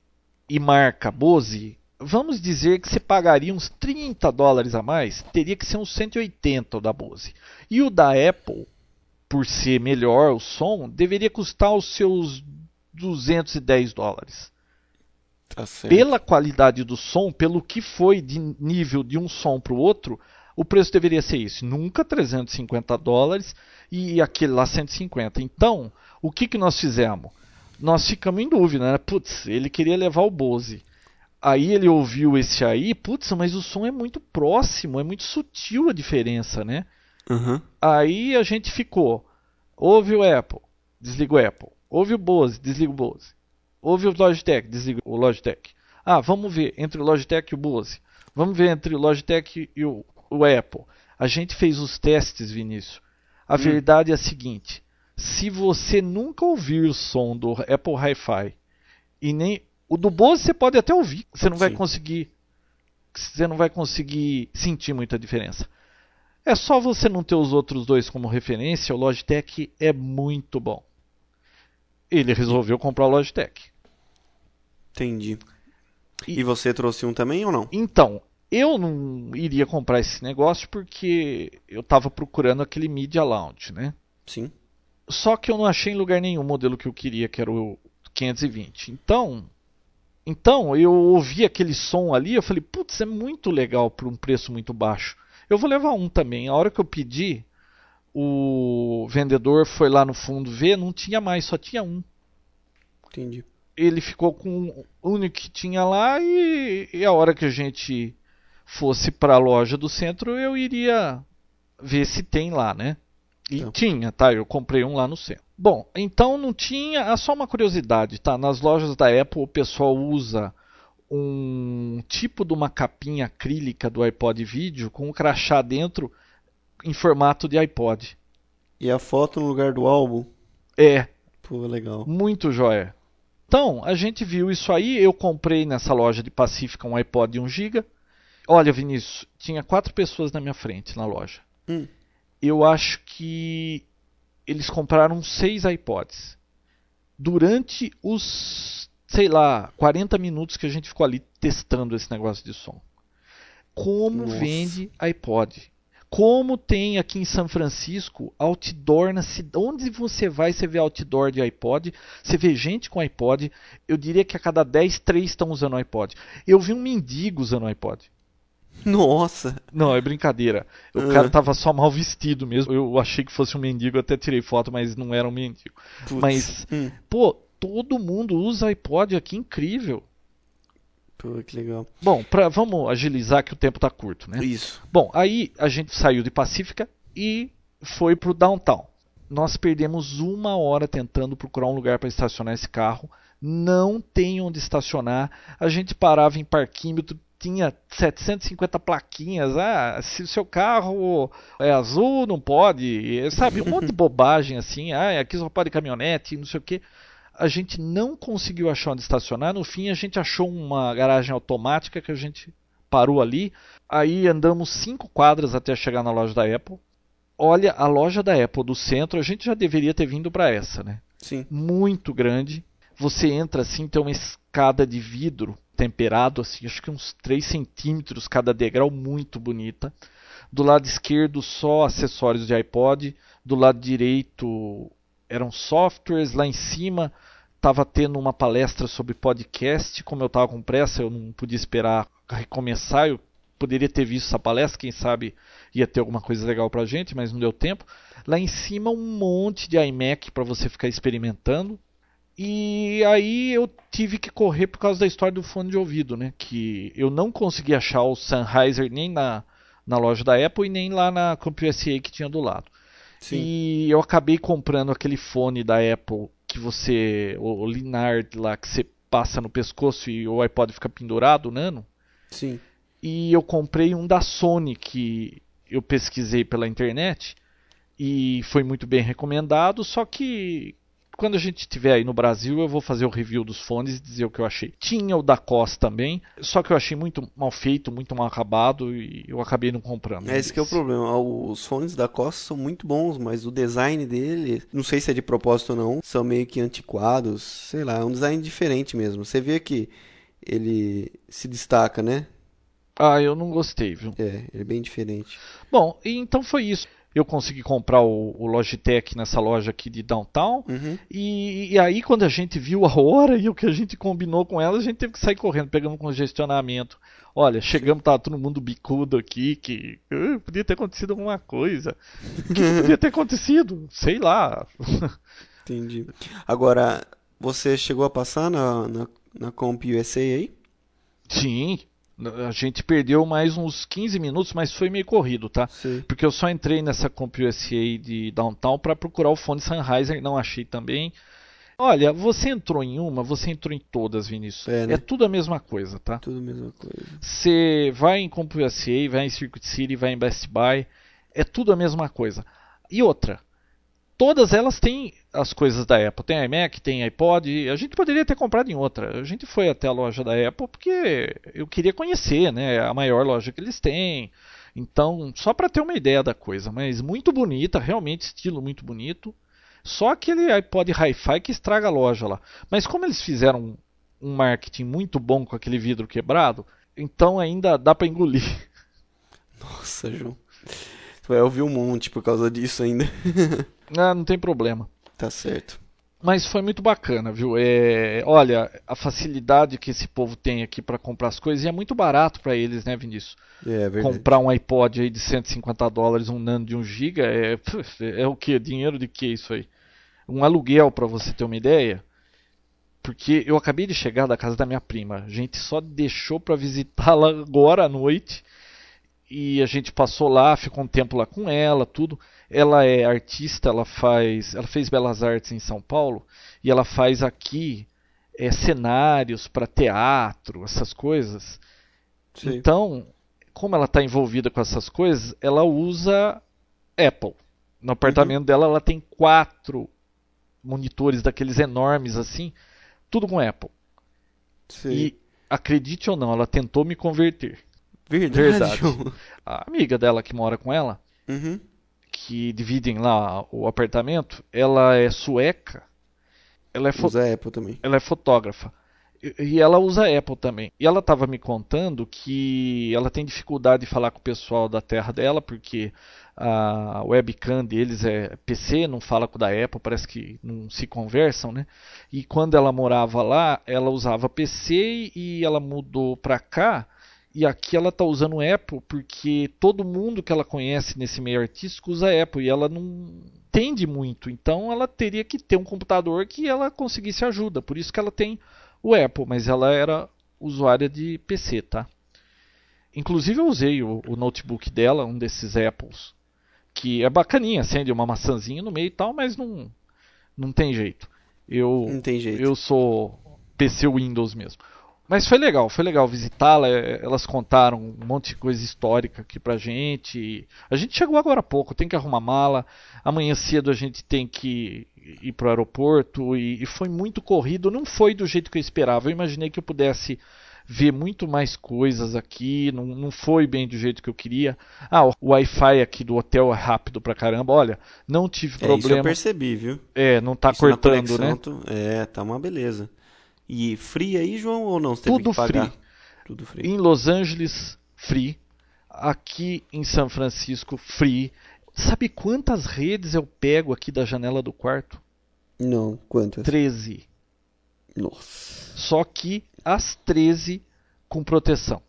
e marca Bose, vamos dizer que você pagaria uns 30 dólares a mais, teria que ser uns 180 o da Bose. E o da Apple, por ser melhor o som, deveria custar os seus 210 dólares. Tá. Pela qualidade do som, pelo que foi de nível de um som para o outro, o preço deveria ser isso. Nunca 350 dólares e aquele lá 150. Então, o que, que nós fizemos? Nós ficamos em dúvida, né? Putz, ele queria levar o Bose. Aí ele ouviu esse aí, putz, mas o som é muito próximo, é muito sutil a diferença, né? Uhum. Aí a gente ficou. Ouve o Apple, desliga o Apple. Ouve o Bose, desliga o Bose. Ouve o Logitech, desliga o Logitech. Ah, vamos ver entre o Logitech e o Bose. Vamos ver entre o Logitech e o, o Apple. A gente fez os testes, Vinícius. A verdade é a seguinte: se você nunca ouvir o som do Apple Hi-Fi e nem o do Bose você pode até ouvir, você não vai Sim. conseguir você não vai conseguir sentir muita diferença. É só você não ter os outros dois como referência, o Logitech é muito bom. Ele resolveu comprar o Logitech. Entendi. E- E você trouxe um também ou não? Então, eu não iria comprar esse negócio porque eu estava procurando aquele Media Lounge, né? Sim. Só que eu não achei em lugar nenhum o modelo que eu queria, que era o 520. Então, então eu ouvi aquele som ali, eu falei, putz, é muito legal por um preço muito baixo. Eu vou levar um também. A hora que eu pedi, o vendedor foi lá no fundo ver, não tinha mais, só tinha um. Entendi. ele ficou com o único que tinha lá e, e a hora que a gente fosse para a loja do centro eu iria ver se tem lá, né? E Então. tinha, tá? Eu comprei um lá no centro. Bom, então não tinha. Ah, só uma curiosidade, tá? Nas lojas da Apple o pessoal usa um tipo de uma capinha acrílica do iPod vídeo com um crachá dentro em formato de iPod. E a foto no lugar do álbum? É, Pô, legal. muito joia. Então, a gente viu isso aí. Eu comprei nessa loja de Pacífica um iPod de 1 GB. Olha, Vinícius, tinha quatro pessoas na minha frente na loja. Hum. Eu acho que eles compraram seis iPods. Durante os, sei lá, 40 minutos que a gente ficou ali testando esse negócio de som. Como Nossa. vende iPod? Como tem aqui em São Francisco outdoor na cidade. Onde você vai, você vê outdoor de iPod. Você vê gente com iPod. Eu diria que a cada 10, 3 estão usando iPod. Eu vi um mendigo usando iPod. Nossa! Não, é brincadeira. O Ah. cara tava só mal vestido mesmo. Eu achei que fosse um mendigo, até tirei foto, mas não era um mendigo. Putz. Mas- Hum. Pô, todo mundo usa iPod aqui, incrível. Pô, que legal. Bom, pra, vamos agilizar que o tempo tá curto, né? Isso. Bom, aí a gente saiu de Pacífica e foi pro downtown. Nós perdemos uma hora tentando procurar um lugar para estacionar esse carro. Não tem onde estacionar. A gente parava em parquímetro, tinha 750 plaquinhas. Ah, se o seu carro é azul, não pode. Sabe, um monte de bobagem assim. Ah, aqui só pode caminhonete, não sei o que. A gente não conseguiu achar onde estacionar. No fim, a gente achou uma garagem automática que a gente parou ali. Aí andamos cinco quadras até chegar na loja da Apple. Olha, a loja da Apple do centro, a gente já deveria ter vindo para essa, né? Sim. Muito grande. Você entra assim, tem uma escada de vidro temperado, assim, acho que uns 3 centímetros cada degrau, muito bonita. Do lado esquerdo, só acessórios de iPod. Do lado direito, eram softwares. Lá em cima, estava tendo uma palestra sobre podcast. Como eu estava com pressa, eu não podia esperar recomeçar. Eu poderia ter visto essa palestra, quem sabe ia ter alguma coisa legal pra gente, mas não deu tempo. Lá em cima, um monte de iMac para você ficar experimentando. E aí eu tive que correr por causa da história do fone de ouvido, né? Que eu não consegui achar o Sennheiser nem na, na loja da Apple e nem lá na CompUSA que tinha do lado. Sim. E eu acabei comprando aquele fone da Apple que você. O, o Linard lá que você passa no pescoço e o iPod fica pendurado, nano. Sim. E eu comprei um da Sony que eu pesquisei pela internet e foi muito bem recomendado, só que quando a gente estiver aí no Brasil, eu vou fazer o review dos fones e dizer o que eu achei. Tinha o da COS também, só que eu achei muito mal feito, muito mal acabado e eu acabei não comprando. É esse que é o problema. Os fones da Costa são muito bons, mas o design dele, não sei se é de propósito ou não, são meio que antiquados, sei lá, é um design diferente mesmo. Você vê que ele se destaca, né? Ah, eu não gostei, viu? É, ele é bem diferente. Bom, então foi isso. Eu consegui comprar o, o Logitech nessa loja aqui de downtown. Uhum. E, e aí, quando a gente viu a hora e o que a gente combinou com ela, a gente teve que sair correndo, pegamos congestionamento. Olha, chegamos, tava todo mundo bicudo aqui, que "Ah, podia ter acontecido alguma coisa. Que podia ter acontecido? Sei lá. Entendi. Agora, você chegou a passar na, na, na Comp USA aí? Sim, a gente perdeu mais uns 15 minutos, mas foi meio corrido, tá? Sei. Porque eu só entrei nessa CompUSA de downtown para procurar o fone Sennheiser, não achei também. Olha, você entrou em uma, você entrou em todas, Vinícius. É, né? tudo a mesma coisa, tá? Tudo a mesma coisa. Você vai em CompUSA, vai em Circuit City, vai em Best Buy, é tudo a mesma coisa. E outra, todas elas têm as coisas da Apple. Tem iMac, tem iPod. A gente poderia ter comprado em outra. A gente foi até a loja da Apple porque eu queria conhecer, né? A maior loja que eles têm. Então, só para ter uma ideia da coisa, mas muito bonita, realmente estilo muito bonito. Só aquele iPod Hi-Fi que estraga a loja lá. Mas como eles fizeram um marketing muito bom com aquele vidro quebrado, então ainda dá para engolir. Nossa, João. Você vai ouvir um monte por causa disso ainda. Ah, não tem problema. Tá certo. Mas foi muito bacana, viu? É, olha, a facilidade que esse povo tem aqui para comprar as coisas e é muito barato para eles, né, Vinícius? É verdade. Comprar um iPod aí de 150 dólares, um nano de 1 GB, é, é o que? Dinheiro de que isso aí? Um aluguel, para você ter uma ideia. porque eu acabei de chegar da casa da minha prima. A gente só deixou para visitá-la agora à noite. E a gente passou lá, ficou um tempo lá com ela, tudo. Ela é artista, ela faz, ela fez belas artes em São Paulo e ela faz aqui é, cenários para teatro, essas coisas. Sim. Então, como ela está envolvida com essas coisas, ela usa Apple. No apartamento uhum. dela, ela tem quatro monitores daqueles enormes assim, tudo com Apple. Sim. E acredite ou não, ela tentou me converter. Verdade. Verdade. A amiga dela que mora com ela, uhum. Que dividem lá o apartamento, ela é sueca. Ela é usa Apple também. Ela é fotógrafa. E ela usa Apple também. E ela estava me contando que ela tem dificuldade de falar com o pessoal da terra dela, porque a webcam deles é PC, não fala com o da Apple, parece que não se conversam, né? E quando ela morava lá, ela usava PC e ela mudou para cá. E aqui ela está usando Apple porque todo mundo que ela conhece nesse meio artístico usa Apple e ela não entende muito. Então ela teria que ter um computador que ela conseguisse ajuda. Por isso que ela tem o Apple, mas ela era usuária de PC, tá? Inclusive eu usei o, o notebook dela, um desses Apples, que é bacaninha, acende uma maçãzinha no meio e tal, mas não, não tem jeito. Eu, não tem jeito. Eu sou PC Windows mesmo. Mas foi legal, foi legal visitá-la. É, elas contaram um monte de coisa histórica aqui pra gente. A gente chegou agora há pouco, tem que arrumar mala. Amanhã cedo a gente tem que ir pro aeroporto. E, e foi muito corrido. Não foi do jeito que eu esperava. Eu imaginei que eu pudesse ver muito mais coisas aqui. Não, não foi bem do jeito que eu queria. Ah, o Wi-Fi aqui do hotel é rápido pra caramba. Olha, não tive problema. É, isso eu percebi, viu? É, não tá isso cortando, né? É, tá uma beleza. E free aí, João, ou não? Você Tudo free. Tudo free. Em Los Angeles, free. Aqui em São Francisco, free. Sabe quantas redes eu pego aqui da janela do quarto? Não, quantas? 13. Nossa. Só que as 13 com proteção.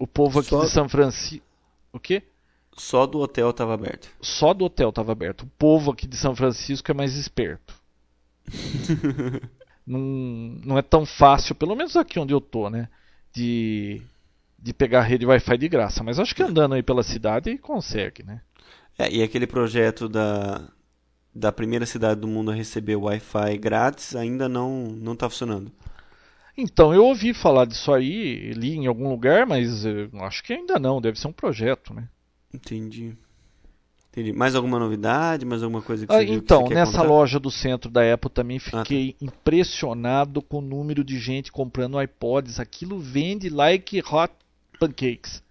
O povo aqui Só... de São Francisco. O quê? Só do hotel estava aberto. Só do hotel estava aberto. O povo aqui de São Francisco é mais esperto. não, não é tão fácil, pelo menos aqui onde eu tô, né? De, de pegar a rede Wi-Fi de graça. Mas acho que andando aí pela cidade consegue, né? É, e aquele projeto da, da primeira cidade do mundo a receber Wi-Fi grátis ainda não não está funcionando. Então, eu ouvi falar disso aí, li em algum lugar, mas acho que ainda não, deve ser um projeto, né? Entendi. Entendi. Mais alguma novidade? Mais alguma coisa que você ah, viu Então, que nessa loja do centro da Apple também fiquei ah, tá. impressionado com o número de gente comprando iPods. Aquilo vende like hot pancakes.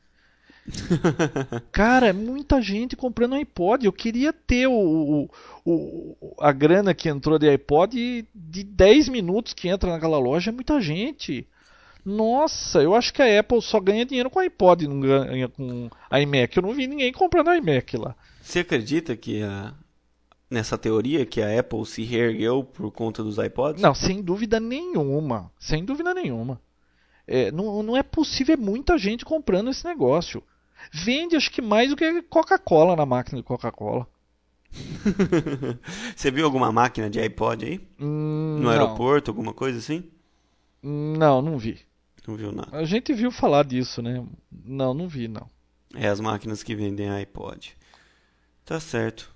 Cara, é muita gente comprando iPod. Eu queria ter o, o, o, a grana que entrou de iPod de 10 minutos que entra naquela loja. É muita gente. Nossa, eu acho que a Apple só ganha dinheiro com iPod, não ganha com iMac. Eu não vi ninguém comprando iMac lá. Você acredita que a, nessa teoria que a Apple se reergueu por conta dos iPods? Não, sem dúvida nenhuma. Sem dúvida nenhuma. É, não, não é possível, é muita gente comprando esse negócio. Vende acho que mais do que Coca-Cola na máquina de Coca-Cola. Você viu alguma máquina de iPod aí? Hum, no não. aeroporto, alguma coisa assim? Não, não vi. Não viu nada. A gente viu falar disso, né? Não, não vi, não. É as máquinas que vendem iPod. Tá certo.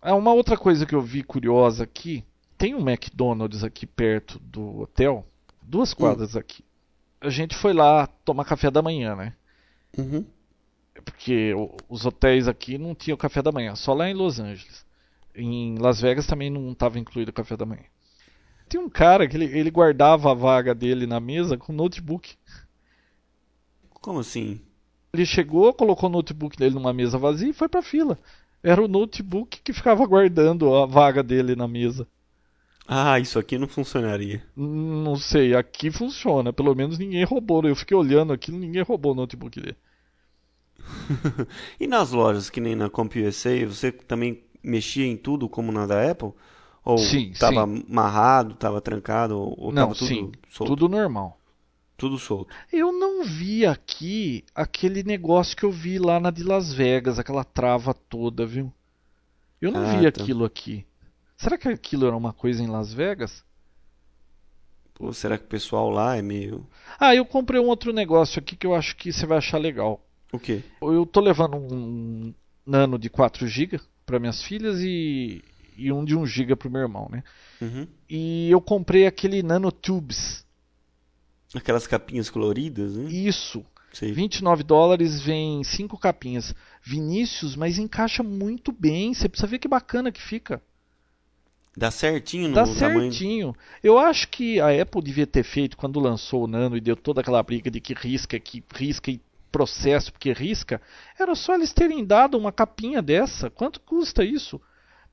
Ah, uma outra coisa que eu vi curiosa aqui. Tem um McDonald's aqui perto do hotel. Duas hum. quadras aqui. A gente foi lá tomar café da manhã, né? Uhum. Porque os hotéis aqui não tinham café da manhã, só lá em Los Angeles. Em Las Vegas também não estava incluído o café da manhã. Tem um cara que ele, ele guardava a vaga dele na mesa com notebook. Como assim? Ele chegou, colocou o notebook dele numa mesa vazia e foi pra fila. Era o notebook que ficava guardando a vaga dele na mesa. Ah, isso aqui não funcionaria. Não sei, aqui funciona. Pelo menos ninguém roubou. Eu fiquei olhando aqui, ninguém roubou o notebook dele. e nas lojas, que nem na CompUSA, você também mexia em tudo como na da Apple? Ou estava amarrado, estava trancado, ou Não, tudo sim, solto? tudo normal. Tudo solto. Eu não vi aqui aquele negócio que eu vi lá na de Las Vegas, aquela trava toda, viu? Eu não ah, vi tá. aquilo aqui. Será que aquilo era uma coisa em Las Vegas? Pô, será que o pessoal lá é meio. Ah, eu comprei um outro negócio aqui que eu acho que você vai achar legal. O quê? Eu tô levando um nano de 4 GB para minhas filhas e, e um de 1 GB pro meu irmão, né? Uhum. E eu comprei aquele nanotubes. Aquelas capinhas coloridas, né? Isso. Sei. 29 dólares vem 5 capinhas. Vinícius, mas encaixa muito bem. Você precisa ver que bacana que fica. Dá certinho no Dá tamanho. certinho. Eu acho que a Apple devia ter feito quando lançou o Nano e deu toda aquela briga de que risca, que risca e processo porque risca. Era só eles terem dado uma capinha dessa. Quanto custa isso?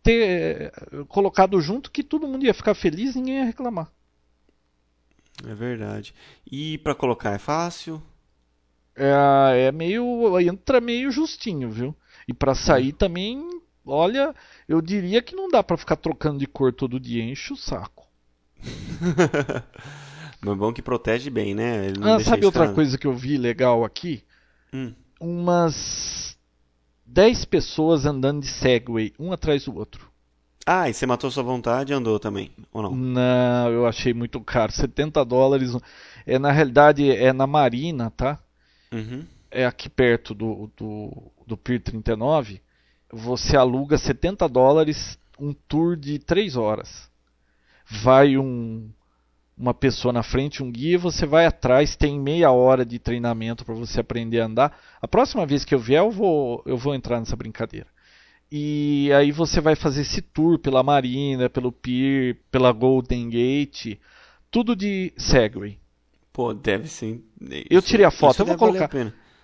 Ter eh, colocado junto que todo mundo ia ficar feliz e ninguém ia reclamar. É verdade. E pra colocar é fácil? É, é meio. entra meio justinho, viu? E pra sair também, olha, eu diria que não dá pra ficar trocando de cor todo dia, enche o saco. Mas é bom que protege bem, né? Ah, sabe outra coisa que eu vi legal aqui? Hum. Umas 10 pessoas andando de Segway, um atrás do outro. Ah, e você matou sua vontade e andou também, ou não? Não, eu achei muito caro, 70 dólares. É na realidade é na Marina, tá? Uhum. é aqui perto do, do, do Pier 39, você aluga 70 dólares um tour de 3 horas. Vai um, uma pessoa na frente, um guia, você vai atrás, tem meia hora de treinamento para você aprender a andar. A próxima vez que eu vier, eu vou, eu vou entrar nessa brincadeira. E aí você vai fazer esse tour pela Marina, pelo Pier, pela Golden Gate, tudo de Segway. Pô, deve ser. Eu isso- tirei a foto, eu vou colocar.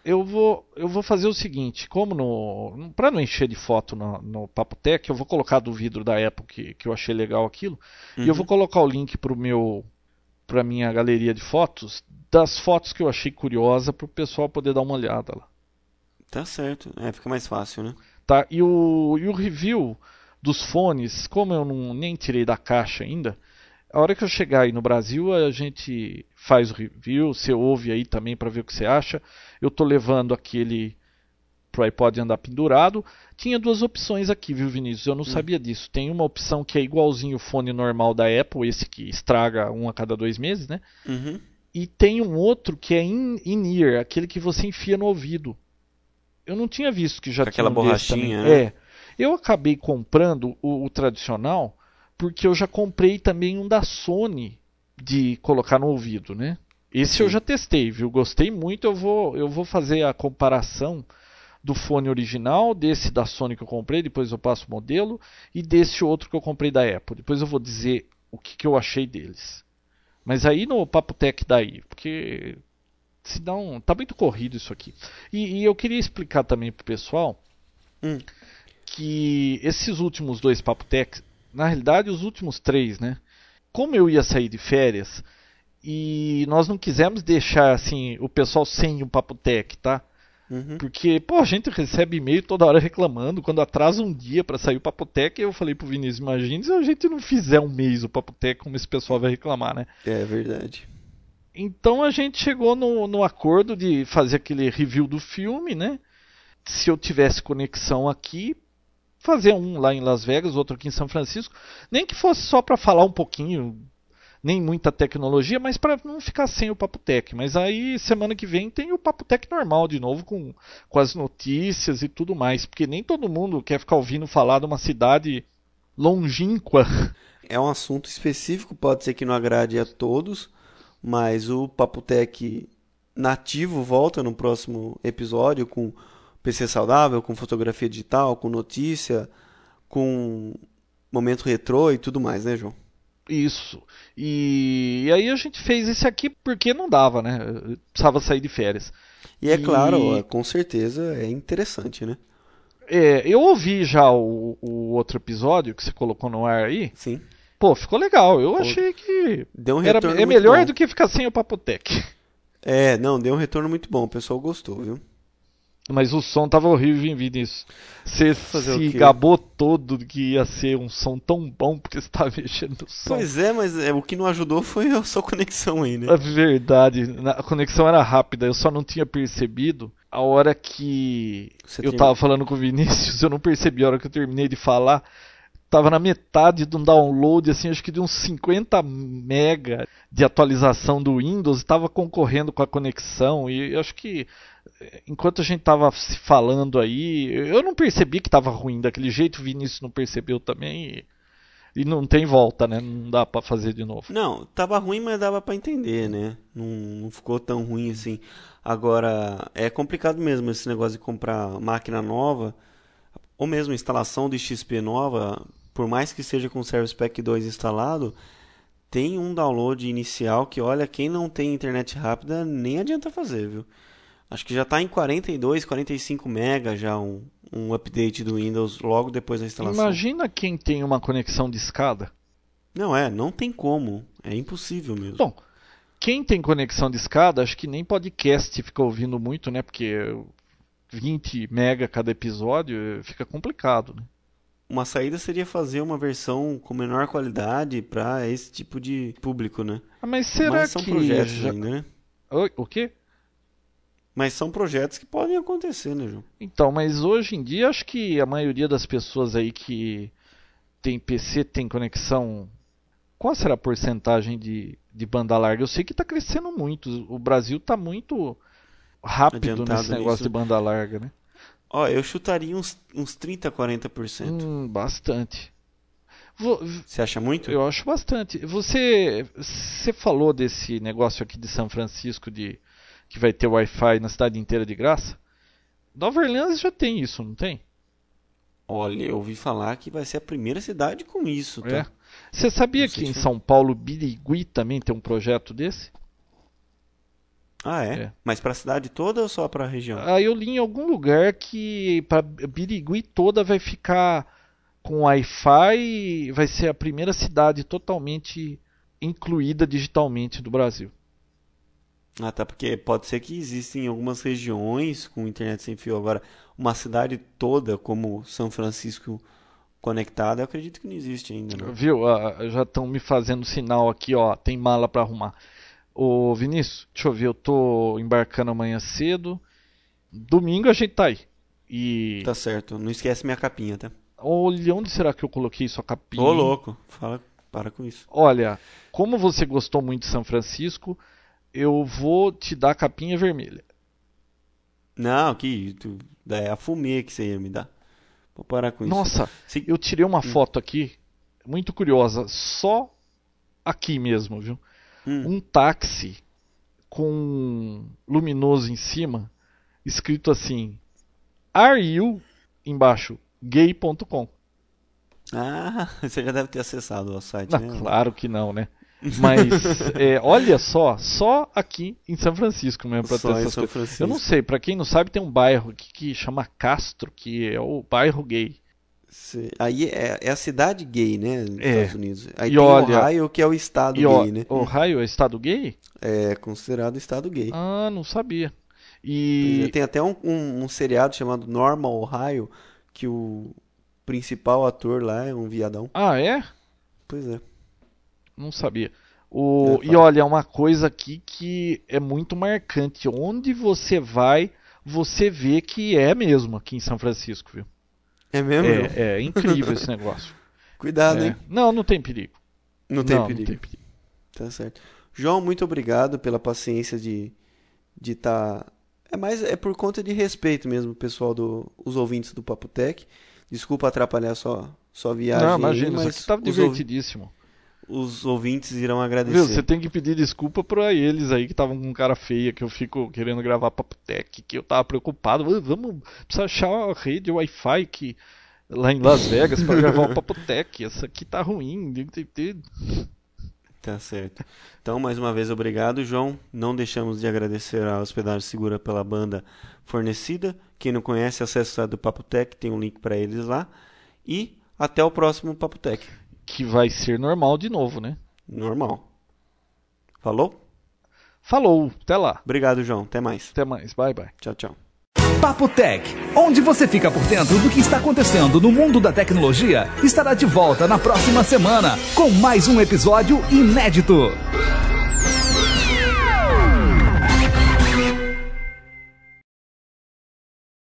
eu vou, eu vou fazer o seguinte, como no, para não encher de foto no, no Papo Tech, eu vou colocar do vidro da Apple que, que eu achei legal aquilo, e eu Uhum. vou colocar o link pro meu, pra minha galeria de fotos das fotos que eu achei curiosa para o pessoal poder dar uma olhada lá, Tá certo. É, fica mais fácil, né? tá? E o, e o review dos fones, como eu não nem tirei da caixa ainda, a hora que eu chegar aí no Brasil, a gente faz o review, você ouve aí também para ver o que você acha. Eu tô levando aquele pro iPod andar pendurado. Tinha duas opções aqui, viu, Vinícius? Eu não sabia disso. Tem uma opção que é igualzinho o fone normal da Apple, esse que estraga um a cada dois meses, né? Uhum. E tem um outro que é in- in-ear, aquele que você enfia no ouvido. Eu não tinha visto que já Com tinha aquela um borrachinha, né? É. Eu acabei comprando o, o tradicional porque eu já comprei também um da Sony de colocar no ouvido, né? Esse eu Sim. já testei, viu? Gostei muito. Eu vou, eu vou fazer a comparação do fone original, desse da Sony que eu comprei, depois eu passo o modelo, e desse outro que eu comprei da Apple. Depois eu vou dizer o que, que eu achei deles. Mas aí no Papo Tech daí, porque se dá um, tá muito corrido isso aqui. E, e eu queria explicar também pro pessoal Hum. que esses últimos dois Papo Tech, na realidade os últimos três, né? Como eu ia sair de férias e nós não quisemos deixar assim o pessoal sem o Papo Tech, tá? Uhum. Porque, pô, a gente recebe e-mail toda hora reclamando. Quando atrasa um dia para sair o Papotec, eu falei pro Vinícius, imagine se a gente não fizer um mês o Papotec, como esse pessoal vai reclamar, né? É verdade. Então a gente chegou no, no acordo de fazer aquele review do filme, né? Se eu tivesse conexão aqui, fazer um lá em Las Vegas, outro aqui em São Francisco. Nem que fosse só para falar um pouquinho, nem muita tecnologia, mas para não ficar sem o Papotec. Mas aí semana que vem tem o Papotec normal de novo, com, com as notícias e tudo mais. Porque nem todo mundo quer ficar ouvindo falar de uma cidade longínqua. É um assunto específico, pode ser que não agrade a todos, mas o Papotec nativo volta no próximo episódio com PC saudável, com fotografia digital, com notícia, com momento retrô e tudo mais, né, João? Isso. E, e aí a gente fez esse aqui porque não dava, né? Eu Precisava sair de férias. E é E- claro, com certeza é interessante, né? É, eu ouvi já o, o outro episódio que você colocou no ar aí. Sim. Pô, ficou legal. Eu achei que Deu um era, retorno é melhor bom. do que ficar sem o Papotec. É, não, deu um retorno muito bom, o pessoal gostou, viu? Mas o som tava horrível em Vinícius. Você se gabou todo que ia ser um som tão bom porque você tava mexendo no som. Pois é, mas é, o que não ajudou foi a sua conexão aí, né? É verdade, a conexão era rápida, eu só não tinha percebido. A hora que Você eu tinha- tava falando com o Vinícius, eu não percebi. A hora que eu terminei de falar, tava na metade de um download, assim, acho que de uns 50 mega de atualização do Windows, estava concorrendo com a conexão e acho que enquanto a gente tava se falando aí, eu não percebi que tava ruim daquele jeito, o Vinícius não percebeu também e, e não tem volta, né? Não dá para fazer de novo. Não, tava ruim, mas dava para entender, né? Não, não ficou tão ruim assim. Agora, é complicado mesmo esse negócio de comprar máquina nova ou mesmo instalação de XP nova, por mais que seja com o Service Pack 2 instalado, tem um download inicial que, olha, quem não tem internet rápida nem adianta fazer, viu? Acho que já está em 42, 45 MB já um, um update do Windows logo depois da instalação. Imagina quem tem uma conexão de escada. Não é, não tem como. É impossível mesmo. Bom, quem tem conexão de escada, acho que nem podcast fica ouvindo muito, né? Porque 20 mega cada episódio, fica complicado, né? Uma saída seria fazer uma versão com menor qualidade para esse tipo de público, né? Ah, mas será mas são que projetos já... ainda, né? Oi, o quê? Mas são projetos que podem acontecer, né, João? Então, mas hoje em dia acho que a maioria das pessoas aí que tem PC tem conexão. Qual será a porcentagem de, de banda larga? Eu sei que está crescendo muito. O Brasil está muito rápido Adiantado nesse negócio nisso. de banda larga, né? Ó, eu chutaria uns, uns 30, 40%. Hum, bastante. Você acha muito? Eu acho bastante. Você, você falou desse negócio aqui de São Francisco de que vai ter Wi-Fi na cidade inteira de graça? Nova Orleans já tem isso, não tem? Olha, eu ouvi falar que vai ser a primeira cidade com isso, tá? É. Você sabia que em São Paulo, Birigui também tem um projeto desse? Ah, é? é. Mas para a cidade toda ou só para a região? Ah, eu li em algum lugar que para Birigui toda vai ficar com Wi-Fi, vai ser a primeira cidade totalmente incluída digitalmente do Brasil. Ah, tá, porque pode ser que existem algumas regiões com internet sem fio. Agora, uma cidade toda como São Francisco conectada, eu acredito que não existe ainda. Não. Viu? Ah, já estão me fazendo sinal aqui, ó. Tem mala para arrumar. Ô Vinícius, deixa eu ver, eu tô embarcando amanhã cedo. Domingo a gente tá aí. E. Tá certo, não esquece minha capinha, tá? Olha, onde será que eu coloquei sua capinha? Ô louco, fala, para com isso. Olha, como você gostou muito de São Francisco, eu vou te dar capinha vermelha. Não, que tu, é a fumê que você ia me dar. Vou parar com Nossa, isso. Nossa, Se... eu tirei uma hum. foto aqui, muito curiosa, só aqui mesmo, viu? hum. um táxi com luminoso em cima, escrito assim: Are you embaixo gay.com. Ah, você já deve ter acessado o site, não, né? Claro que não, né? Mas é, olha só, só aqui em São Francisco mesmo para ter essas coisas. Francisco. Eu não sei, para quem não sabe, tem um bairro aqui que chama Castro, que é o bairro gay. Aí é, é, a cidade gay, né? Nos é. Estados Unidos. Aí e tem olha, Ohio, que é o estado gay, o, né? Ohio é estado gay? É considerado estado gay. Ah, não sabia. E é, tem até um, um, um, seriado chamado Normal Ohio, que o principal ator lá é um viadão. Ah, é? Pois é. Não sabia. O... É, e olha, uma coisa aqui que é muito marcante. Onde você vai, você vê que é mesmo aqui em São Francisco, viu? É mesmo? É, é incrível esse negócio. Cuidado, é. hein? Não, não tem perigo. Não tem, não, perigo. não tem perigo. Tá certo. João, muito obrigado pela paciência de de estar tá... é mais é por conta de respeito mesmo, pessoal do os ouvintes do Papo Tech. Desculpa atrapalhar só só viagem. Não, imagina, aí, mas isso aqui tava divertidíssimo os ouvintes irão agradecer. Viu, você tem que pedir desculpa para eles aí que estavam com cara feia, que eu fico querendo gravar Papo Tech, que eu tava preocupado. Vamos, precisa achar uma rede Wi-Fi que, lá em Las Vegas para gravar o Papo Tech. Essa aqui tá ruim. Tá certo. Então, mais uma vez, obrigado, João. Não deixamos de agradecer a Hospedagem Segura pela banda fornecida. Quem não conhece, acesse o site do Papo Tech, tem um link para eles lá. E até o próximo Papo Tech que vai ser normal de novo, né? Normal. Falou? Falou, até lá. Obrigado, João. Até mais. Até mais. Bye, bye. Tchau, tchau. Papo Tech, onde você fica por dentro do que está acontecendo no mundo da tecnologia, estará de volta na próxima semana com mais um episódio inédito.